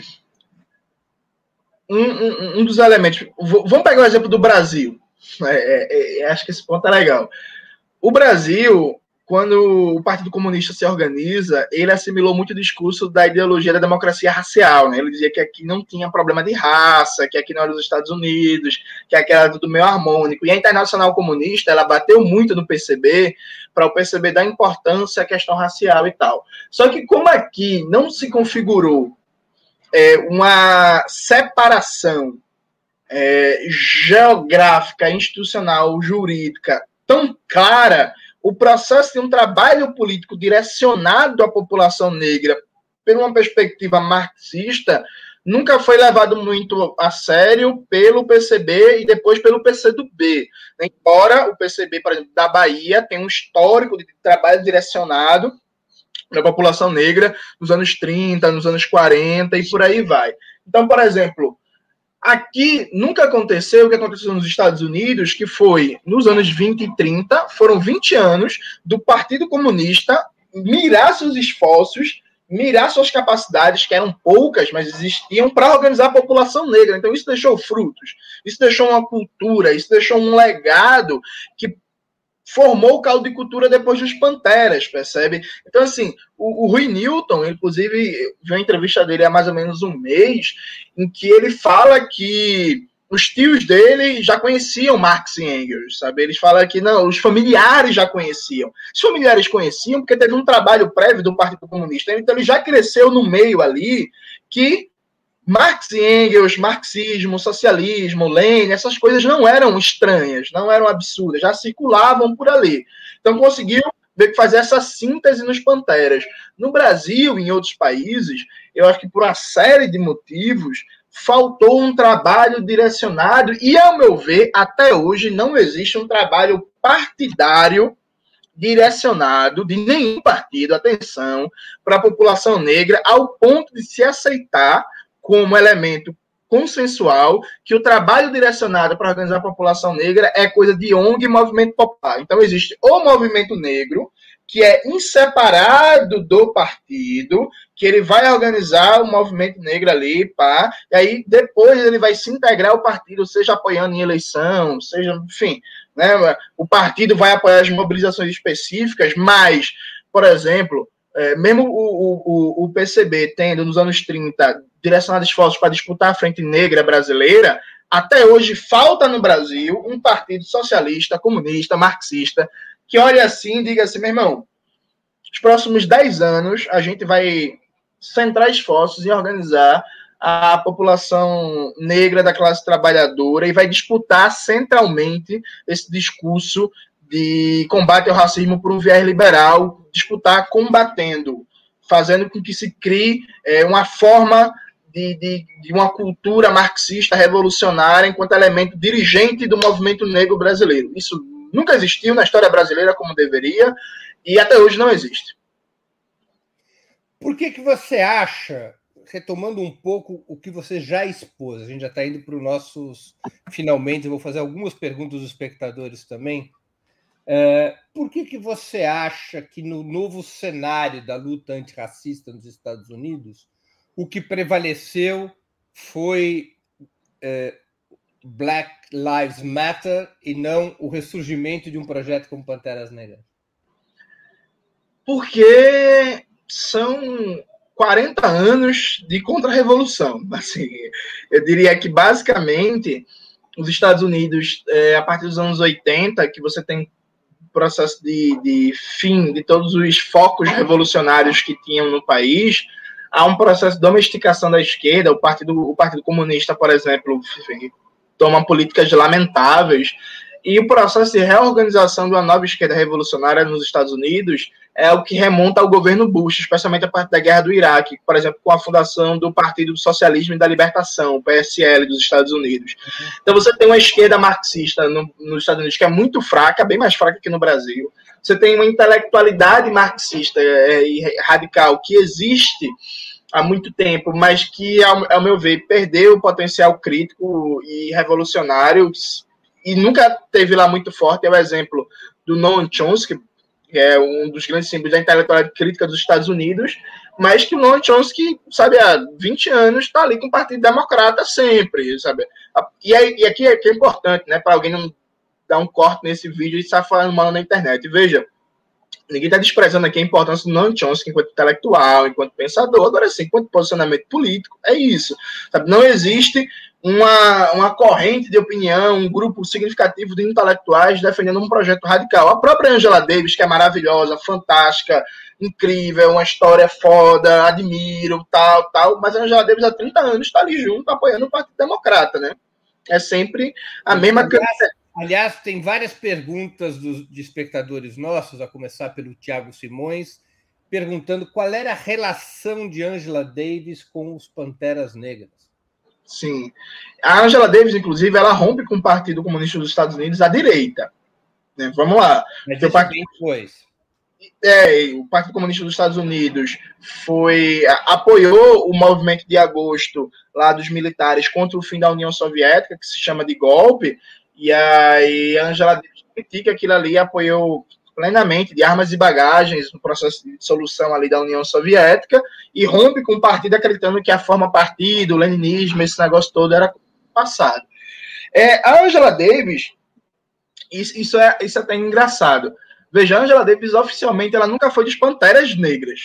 um, um, um dos elementos. Vamos pegar o exemplo do Brasil. É, é, é, acho que esse ponto é legal. O Brasil, quando o Partido Comunista se organiza, ele assimilou muito o discurso da ideologia da democracia racial. Né? Ele dizia que aqui não tinha problema de raça, que aqui não era os Estados Unidos, que aqui era tudo meio harmônico. E a Internacional Comunista, ela bateu muito no PCB, para o PCB dar importância à questão racial e tal. Só que como aqui não se configurou é, uma separação é, geográfica, institucional, jurídica tão clara, o processo de um trabalho político direcionado à população negra por uma perspectiva marxista nunca foi levado muito a sério pelo PCB e depois pelo PCdoB. Embora o PCB, por exemplo, da Bahia tenha um histórico de trabalho direcionado da população negra nos anos 30, nos anos 40 e por aí vai. Então, por exemplo, aqui nunca aconteceu o que aconteceu nos Estados Unidos, que foi nos anos 20 e 30, foram 20 anos do Partido Comunista mirar seus esforços, mirar suas capacidades, que eram poucas, mas existiam, para organizar a população negra. Então, isso deixou frutos, isso deixou uma cultura, isso deixou um legado que formou o caldo de cultura depois dos Panteras, percebe? Então, assim, o, o Rui Newton, inclusive, vi uma entrevista dele há mais ou menos um mês, em que ele fala que os tios dele já conheciam Marx e Engels, sabe? Eles falam que não, os familiares já conheciam. Os familiares conheciam porque teve um trabalho prévio do Partido Comunista, então ele já cresceu no meio ali que Marx e Engels, marxismo, socialismo, Lenin, essas coisas não eram estranhas, não eram absurdas, já circulavam por ali. Então conseguiu fazer essa síntese nos Panteras. No Brasil e em outros países, eu acho que por uma série de motivos, faltou um trabalho direcionado e, ao meu ver, até hoje não existe um trabalho partidário direcionado de nenhum partido, atenção, para a população negra, ao ponto de se aceitar como elemento consensual que o trabalho direcionado para organizar a população negra é coisa de ONG e movimento popular. Então existe o movimento negro, que é inseparado do partido, que ele vai organizar o movimento negro ali, pá, e aí depois ele vai se integrar ao partido, seja apoiando em eleição, seja, enfim, né, o partido vai apoiar as mobilizações específicas, mas, por exemplo, é, mesmo o, o, o PCB tendo nos anos 30 direcionado esforços para disputar a frente negra brasileira, até hoje falta no Brasil um partido socialista, comunista, marxista, que olha assim e diga assim, meu irmão, os próximos 10 anos a gente vai centrar esforços em organizar a população negra da classe trabalhadora e vai disputar centralmente esse discurso de combate ao racismo por um viés liberal, disputar combatendo, fazendo com que se crie é, uma forma de, de, de, uma cultura marxista revolucionária enquanto elemento dirigente do movimento negro brasileiro. Isso nunca existiu na história brasileira como deveria e até hoje não existe. Por que, que você acha, retomando um pouco o que você já expôs, a gente já está indo para os nossos finalmente, eu vou fazer algumas perguntas dos espectadores também. É, por que, que você acha que no novo cenário da luta antirracista nos Estados Unidos o que prevaleceu foi é, Black Lives Matter e não o ressurgimento de um projeto como Panteras Negras? Porque são 40 anos de contra-revolução. [LAUGHS] Assim, eu diria que, basicamente, os Estados Unidos, é, a partir dos anos 80, que você tem processo de, de fim de todos os focos revolucionários que tinham no país, há um processo de domesticação da esquerda. O Partido, o Partido Comunista, por exemplo, toma políticas lamentáveis. E o processo de reorganização de uma nova esquerda revolucionária nos Estados Unidos é o que remonta ao governo Bush, especialmente a partir da guerra do Iraque, por exemplo, com a fundação do Partido do Socialismo e da Libertação, o PSL dos Estados Unidos. Então você tem uma esquerda marxista no, nos Estados Unidos que é muito fraca, bem mais fraca que no Brasil. Você tem uma intelectualidade marxista é, e radical que existe há muito tempo, mas que, ao, ao meu ver, perdeu o potencial crítico e revolucionário e nunca teve lá muito forte. É o exemplo do Noam Chomsky, que é um dos grandes símbolos da intelectualidade crítica dos Estados Unidos, mas que o Noam Chomsky, sabe, há 20 anos está ali com o Partido Democrata sempre, sabe? E, e aqui é, que é importante, né, para alguém não dar um corte nesse vídeo e estar falando mal na internet. Veja, ninguém está desprezando aqui a importância do Noam Chomsky enquanto intelectual, enquanto pensador. Agora sim, enquanto posicionamento político, é isso. Sabe? Não existe uma, uma corrente de opinião, um grupo significativo de intelectuais defendendo um projeto radical. A própria Angela Davis, que é maravilhosa, fantástica, incrível, uma história foda, admiro, tal, tal, mas a Angela Davis há 30 anos está ali junto, apoiando o Partido Democrata, né? É sempre a mesma... Aliás, tem várias perguntas dos, de espectadores nossos, a começar pelo Tiago Simões, perguntando qual era a relação de Angela Davis com os Panteras Negras. Sim. A Angela Davis, inclusive, ela rompe com o Partido Comunista dos Estados Unidos à direita. Né? Vamos lá. Mas o partido... depois. É, o Partido Comunista dos Estados Unidos foi apoiou o movimento de agosto lá dos militares contra o fim da União Soviética, que se chama de golpe, e aí a Angela Davis critica aquilo ali, apoiou plenamente de armas e bagagens no processo de dissolução ali da União Soviética e rompe com o partido acreditando que a forma partido, o leninismo, esse negócio todo era passado. É, a Angela Davis, isso, isso, é, isso é até engraçado. Veja, a Angela Davis oficialmente ela nunca foi dos Panteras Negras.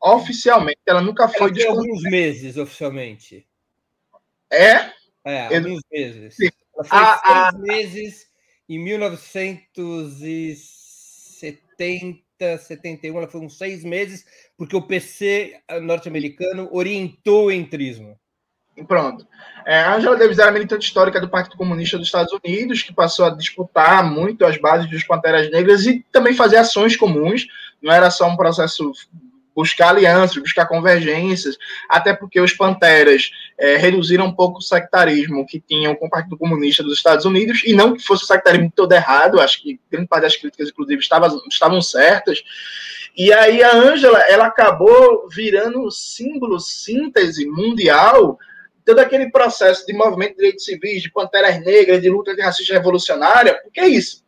Oficialmente, ela nunca foi ela dos alguns meses oficialmente. É? É, alguns meses. Ela foi a, seis a... meses em 1970, 71, ela foi uns seis meses, porque o PC norte-americano orientou o entrismo. Pronto. É, a Angela Davis era militante histórica do Partido Comunista dos Estados Unidos, que passou a disputar muito as bases dos Panteras Negras e também fazer ações comuns. Não era só um processo buscar alianças, buscar convergências, até porque os Panteras é, reduziram um pouco o sectarismo que tinham com o Partido Comunista dos Estados Unidos, e não que fosse o sectarismo todo errado, acho que grande parte das críticas, inclusive, estavam, estavam certas, e aí a Ângela, ela acabou virando símbolo, síntese mundial, todo aquele processo de movimento de direitos civis, de panteras negras, de luta antirracista revolucionária, porque é isso.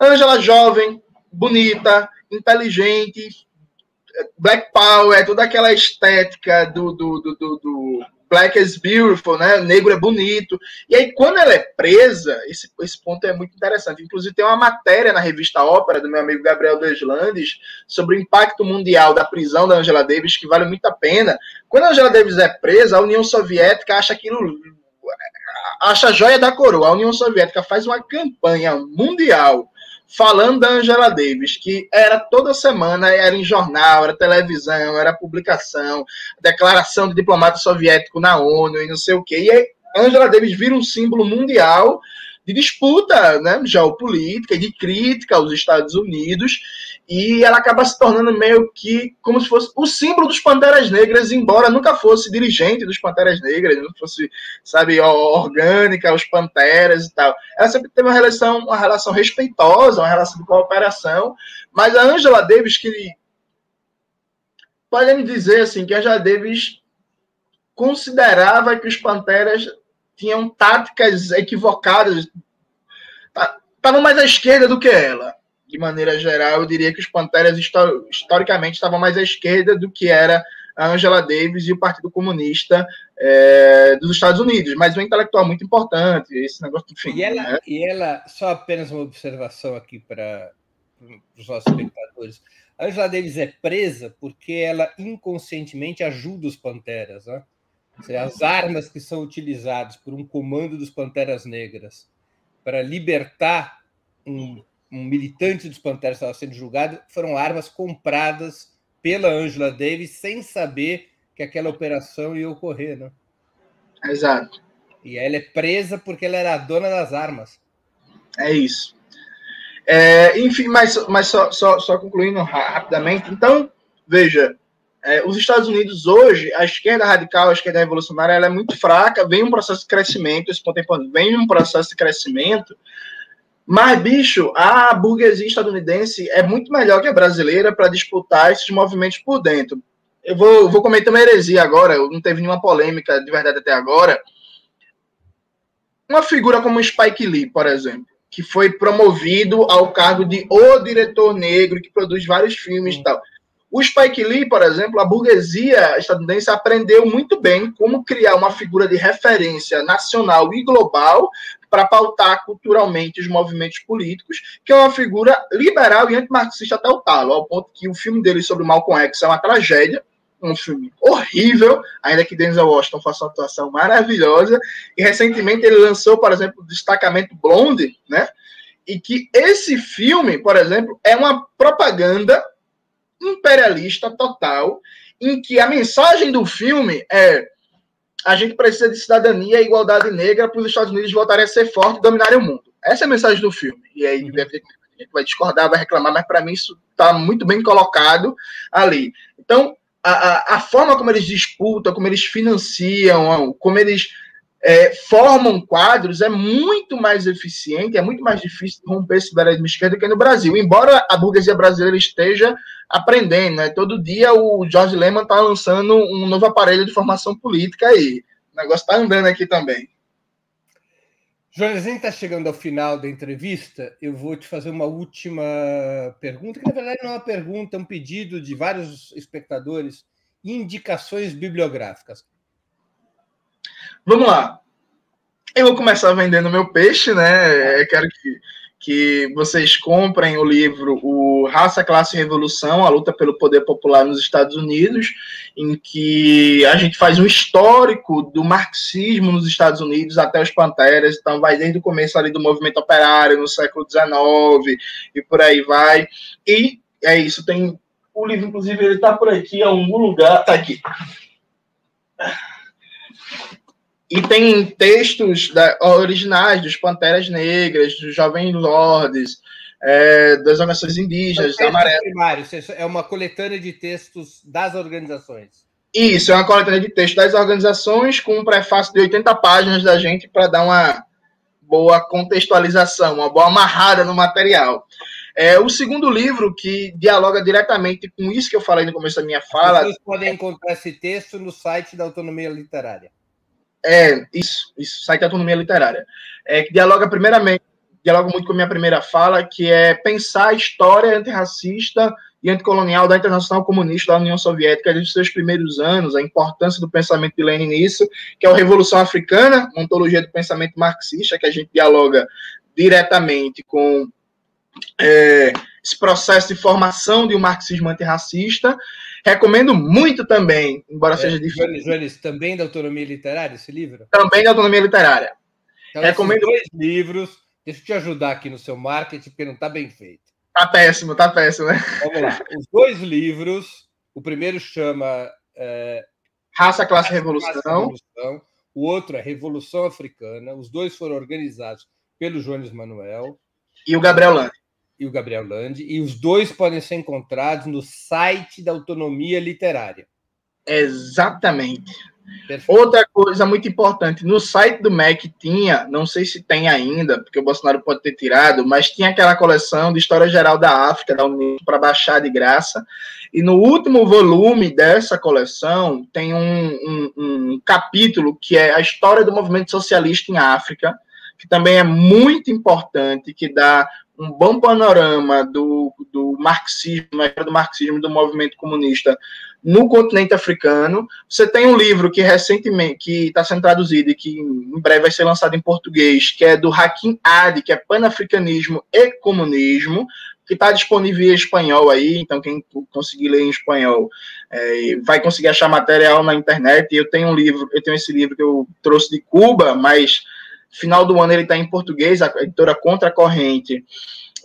Ângela jovem, bonita, inteligente, Black Power, toda aquela estética do, do, do, do, Black is Beautiful, né? Negro é bonito. E aí, quando ela é presa, esse, esse ponto é muito interessante. Inclusive, tem uma matéria na revista Ópera, do meu amigo Gabriel Deslandes, sobre o impacto mundial da prisão da Angela Davis, que vale muito a pena. Quando a Angela Davis é presa, a União Soviética acha aquilo. acha a joia da coroa. A União Soviética faz uma campanha mundial falando da Angela Davis, que era toda semana, era em jornal, era televisão, era publicação, declaração de diplomata soviético na ONU e não sei o quê. E aí, Angela Davis vira um símbolo mundial de disputa né, geopolítica e de crítica aos Estados Unidos e ela acaba se tornando meio que como se fosse o símbolo dos Panteras Negras, embora nunca fosse dirigente dos Panteras Negras, não fosse, sabe, orgânica, os Panteras e tal. Ela sempre teve uma relação, uma relação respeitosa, uma relação de cooperação, mas a Angela Davis, que pode me dizer assim, que a Angela Davis considerava que os Panteras tinham táticas equivocadas, estavam mais à esquerda do que ela de maneira geral, eu diria que os Panteras historicamente estavam mais à esquerda do que era a Angela Davis e o Partido Comunista é, dos Estados Unidos, mas um intelectual muito importante, esse negócio, enfim. E ela, né? e ela só apenas uma observação aqui para os nossos espectadores. A Angela Davis é presa porque ela inconscientemente ajuda os Panteras. Né? Seja, as armas que são utilizadas por um comando dos Panteras Negras para libertar um, um militante dos Panteras estava sendo julgado foram armas compradas pela Angela Davis sem saber que aquela operação ia ocorrer. Né? Exato. E ela é presa porque ela era a dona das armas. É isso. É, enfim, mas, mas só, só, só concluindo rapidamente, então, veja, é, os Estados Unidos hoje, a esquerda radical, a esquerda revolucionária, ela é muito fraca, vem um processo de crescimento, esse contemporâneo vem um processo de crescimento, mas, bicho, a burguesia estadunidense é muito melhor que a brasileira para disputar esses movimentos por dentro. Eu vou, vou cometer uma heresia agora, não teve nenhuma polêmica de verdade até agora. Uma figura como Spike Lee, por exemplo que foi promovido ao cargo de o diretor negro, que produz vários filmes e tal. O Spike Lee, por exemplo, a burguesia estadunidense aprendeu muito bem como criar uma figura de referência nacional e global para pautar culturalmente os movimentos políticos, que é uma figura liberal e antimarxista até o talo, ao ponto que o filme dele sobre Malcolm X é uma tragédia, um filme horrível, ainda que Denzel Washington faça uma atuação maravilhosa. E recentemente ele lançou, por exemplo, o Destacamento Blonde, né? E que esse filme, por exemplo, é uma propaganda imperialista total, em que a mensagem do filme é a gente precisa de cidadania e igualdade negra para os Estados Unidos voltarem a ser fortes e dominarem o mundo. Essa é a mensagem do filme. E aí, uhum. a gente vai discordar, vai reclamar, mas para mim isso está muito bem colocado ali. Então, a, a, forma como eles disputam, como eles financiam, como eles é, formam quadros é muito mais eficiente, é muito mais difícil romper esse liberalismo esquerdo que no Brasil. Embora a burguesia brasileira esteja aprendendo, né? todo dia o Jorge Lehmann está lançando um novo aparelho de formação política aí. O negócio está andando aqui também. Gente está chegando ao final da entrevista. Eu vou te fazer uma última pergunta, que na verdade não é uma pergunta, é um pedido de vários espectadores, indicações bibliográficas. Vamos lá. Eu vou começar vendendo meu peixe, né? Eu quero que que vocês comprem o livro O Raça, Classe e Revolução, a luta pelo poder popular nos Estados Unidos, em que a gente faz um histórico do marxismo nos Estados Unidos até os Panteras, então vai desde o começo ali do movimento operário no século XIX e por aí vai. E é isso, tem o livro, inclusive, ele está por aqui em algum lugar, tá aqui. E tem textos da, originais dos Panteras Negras, dos Jovens Lordes, é, das organizações indígenas, da Amarela. É uma coletânea de textos das organizações. Isso, é uma coletânea de textos das organizações com um prefácio de 80 páginas da gente para dar uma boa contextualização, uma boa amarrada no material. É, o segundo livro, que dialoga diretamente com isso que eu falei no começo da minha fala. Vocês podem encontrar esse texto no site da Autonomia Literária. É, isso, isso, site Autonomia Literária. É, que dialoga primeiramente, dialoga muito com a minha primeira fala, que é pensar a história antirracista e anticolonial da Internacional Comunista da União Soviética desde seus primeiros anos, a importância do pensamento de Lenin nisso, que é a Revolução Africana, ontologia do pensamento marxista, que a gente dialoga diretamente com é, esse processo de formação de um marxismo antirracista, Recomendo muito também, embora é, seja difícil. Jones, também da autonomia literária, esse livro? Também da autonomia literária. Então, Recomendo dois livros. Deixa eu te ajudar aqui no seu marketing, porque não está bem feito. Tá péssimo, tá péssimo, né? Vamos lá. Os dois livros, o primeiro chama é, Raça, Classe e Revolução. Revolução. O outro é Revolução Africana. Os dois foram organizados pelo Jones Manuel. E o Gabriel Lande e o Gabriel Landi, e os dois podem ser encontrados no site da Autonomia Literária. Exatamente. Perfeito. Outra coisa muito importante, no site do MEC tinha, não sei se tem ainda, porque o Bolsonaro pode ter tirado, mas tinha aquela coleção de História Geral da África, da União, para baixar de graça. E no último volume dessa coleção tem um, um, um capítulo que é a história do movimento socialista em África, que também é muito importante, que dá um bom panorama do, do marxismo, do marxismo do movimento comunista no continente africano. Você tem um livro que recentemente que está sendo traduzido e que em breve vai ser lançado em português, que é do Hakim Adi, que é Panafricanismo e Comunismo, que está disponível em espanhol aí, então quem conseguir ler em espanhol é, vai conseguir achar material na internet. Eu tenho um livro, eu tenho esse livro que eu trouxe de Cuba, mas final do ano ele está em português, a editora Contra a Corrente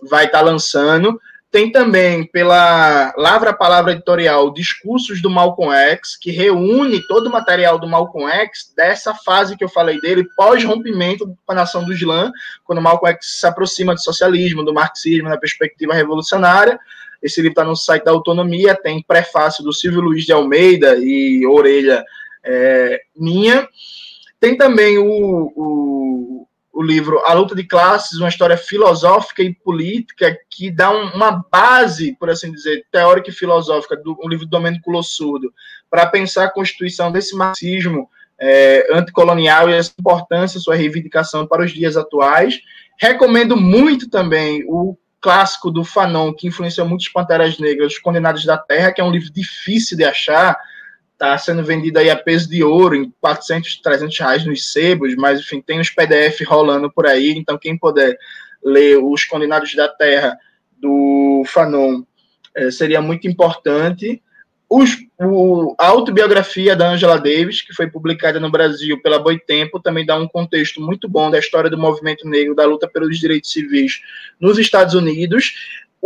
vai estar tá lançando. Tem também pela Lavra Palavra Editorial Discursos do Malcolm X, que reúne todo o material do Malcolm X dessa fase que eu falei dele, pós-rompimento com a nação do Islã, quando Malcolm X se aproxima do socialismo, do marxismo, na perspectiva revolucionária. Esse livro está no site da Autonomia, tem prefácio do Silvio Luiz de Almeida e orelha é, minha. Tem também o, o o livro A Luta de Classes, uma história filosófica e política que dá um, uma base, por assim dizer, teórica e filosófica, do um livro do Domênico Lossurdo, para pensar a constituição desse marxismo é, anticolonial e a importância, sua reivindicação para os dias atuais. Recomendo muito também o clássico do Fanon, que influenciou muitos Panteras Negras, Os Condenados da Terra, que é um livro difícil de achar, está sendo vendido aí a peso de ouro, em 400, 300 reais nos sebos, mas enfim, tem os PDF rolando por aí, então quem puder ler Os Condenados da Terra, do Fanon, é, seria muito importante. Os, o, a autobiografia da Angela Davis, que foi publicada no Brasil pela Boitempo, também dá um contexto muito bom da história do movimento negro, da luta pelos direitos civis nos Estados Unidos.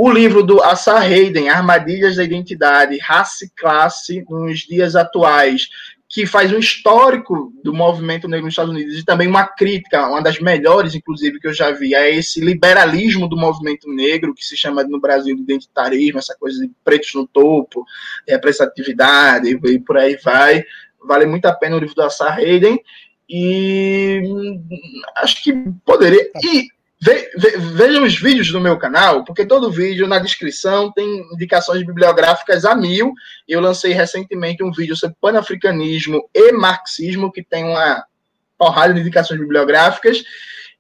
O livro do Assar Hayden, Armadilhas da Identidade, Raça e Classe nos Dias Atuais, que faz um histórico do movimento negro nos Estados Unidos e também uma crítica, uma das melhores, inclusive, que eu já vi, a esse liberalismo do movimento negro, que se chama no Brasil de identitarismo, essa coisa de pretos no topo, representatividade e por aí vai. Vale muito a pena o livro do Assar Hayden. E acho que poderia. E Ve, ve, vejam os vídeos do meu canal, porque todo vídeo na descrição tem indicações bibliográficas a mil. Eu lancei recentemente um vídeo sobre panafricanismo e marxismo, que tem uma porrada de indicações bibliográficas.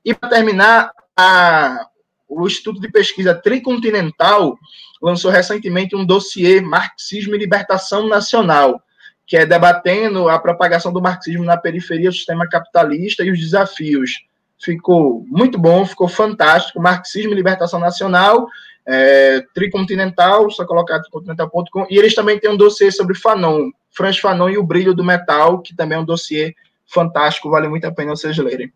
E para terminar, a, o Instituto de Pesquisa Tricontinental lançou recentemente um dossiê Marxismo e Libertação Nacional, que é debatendo a propagação do marxismo na periferia do sistema capitalista e os desafios ficou muito bom, ficou fantástico. Marxismo e Libertação Nacional, é, Tricontinental, só colocar tricontinental.com. E eles também têm um dossiê sobre Fanon, Franz Fanon e o Brilho do Metal, que também é um dossiê fantástico, vale muito a pena vocês lerem.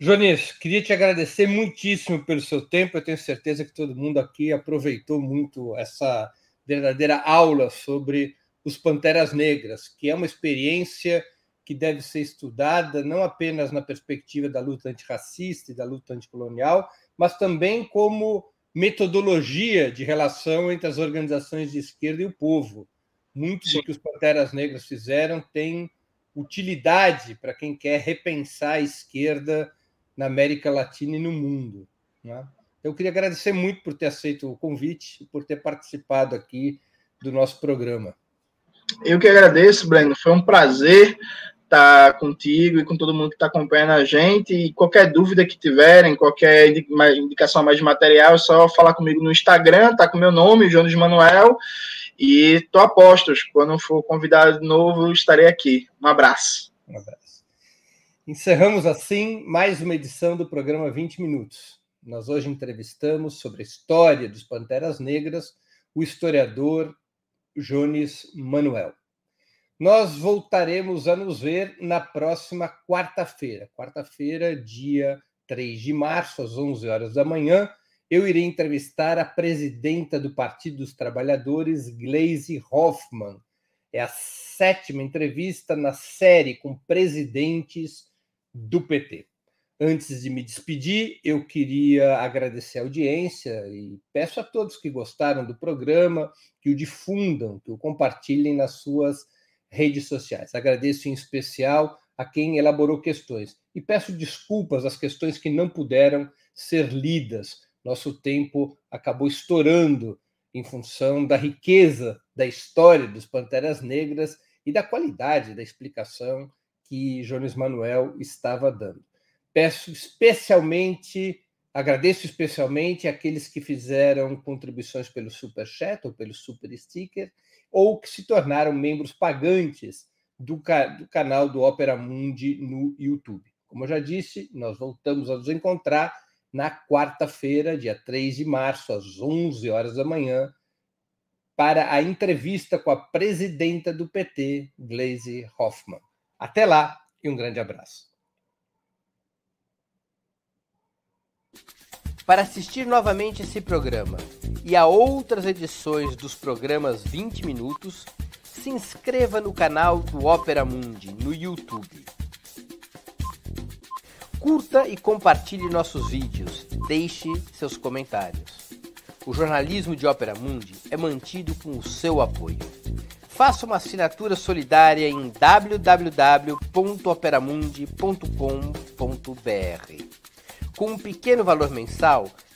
Jonis, queria te agradecer muitíssimo pelo seu tempo. Eu tenho certeza que todo mundo aqui aproveitou muito essa verdadeira aula sobre os Panteras Negras, que é uma experiência que deve ser estudada não apenas na perspectiva da luta antirracista e da luta anticolonial, mas também como metodologia de relação entre as organizações de esquerda e o povo. Muito Sim. do que os Panteras Negras fizeram tem utilidade para quem quer repensar a esquerda na América Latina e no mundo. Né? Eu queria agradecer muito por ter aceito o convite e por ter participado aqui do nosso programa. Eu que agradeço, Breno. Foi um prazer tá contigo e com todo mundo que está acompanhando a gente. E qualquer dúvida que tiverem, qualquer indicação mais de material, é só falar comigo no Instagram, tá com meu nome, Jones Manuel. E tô a postos. Quando for convidado de novo, estarei aqui. Um abraço. Um abraço. Encerramos assim mais uma edição do programa 20 Minutos. Nós hoje entrevistamos sobre a história dos Panteras Negras o historiador Jones Manuel. Nós voltaremos a nos ver na próxima quarta-feira. Quarta-feira, dia 3 de março, às 11 horas da manhã, eu irei entrevistar a presidenta do Partido dos Trabalhadores, Gleisi Hoffmann. É a sétima entrevista na série com presidentes do PT. Antes de me despedir, eu queria agradecer a audiência e peço a todos que gostaram do programa que o difundam, que o compartilhem nas suas redes sociais. Agradeço em especial a quem elaborou questões e peço desculpas às questões que não puderam ser lidas. Nosso tempo acabou estourando em função da riqueza da história dos Panteras Negras e da qualidade da explicação que Jones Manuel estava dando. Peço especialmente Agradeço especialmente aqueles que fizeram contribuições pelo Super Chat ou pelo Super Sticker, ou que se tornaram membros pagantes do, do canal do Opera Mundi no YouTube. Como eu já disse, nós voltamos a nos encontrar na quarta-feira, dia 3 de março, às 11 horas da manhã, para a entrevista com a presidenta do PT, Gleisi Hoffmann. Até lá e um grande abraço. Para assistir novamente esse programa e a outras edições dos programas 20 Minutos, se inscreva no canal do Opera Mundi no YouTube. Curta e compartilhe nossos vídeos, deixe seus comentários. O jornalismo de Ópera Mundi é mantido com o seu apoio. Faça uma assinatura solidária em www.operamundi.com.br. Com um pequeno valor mensal,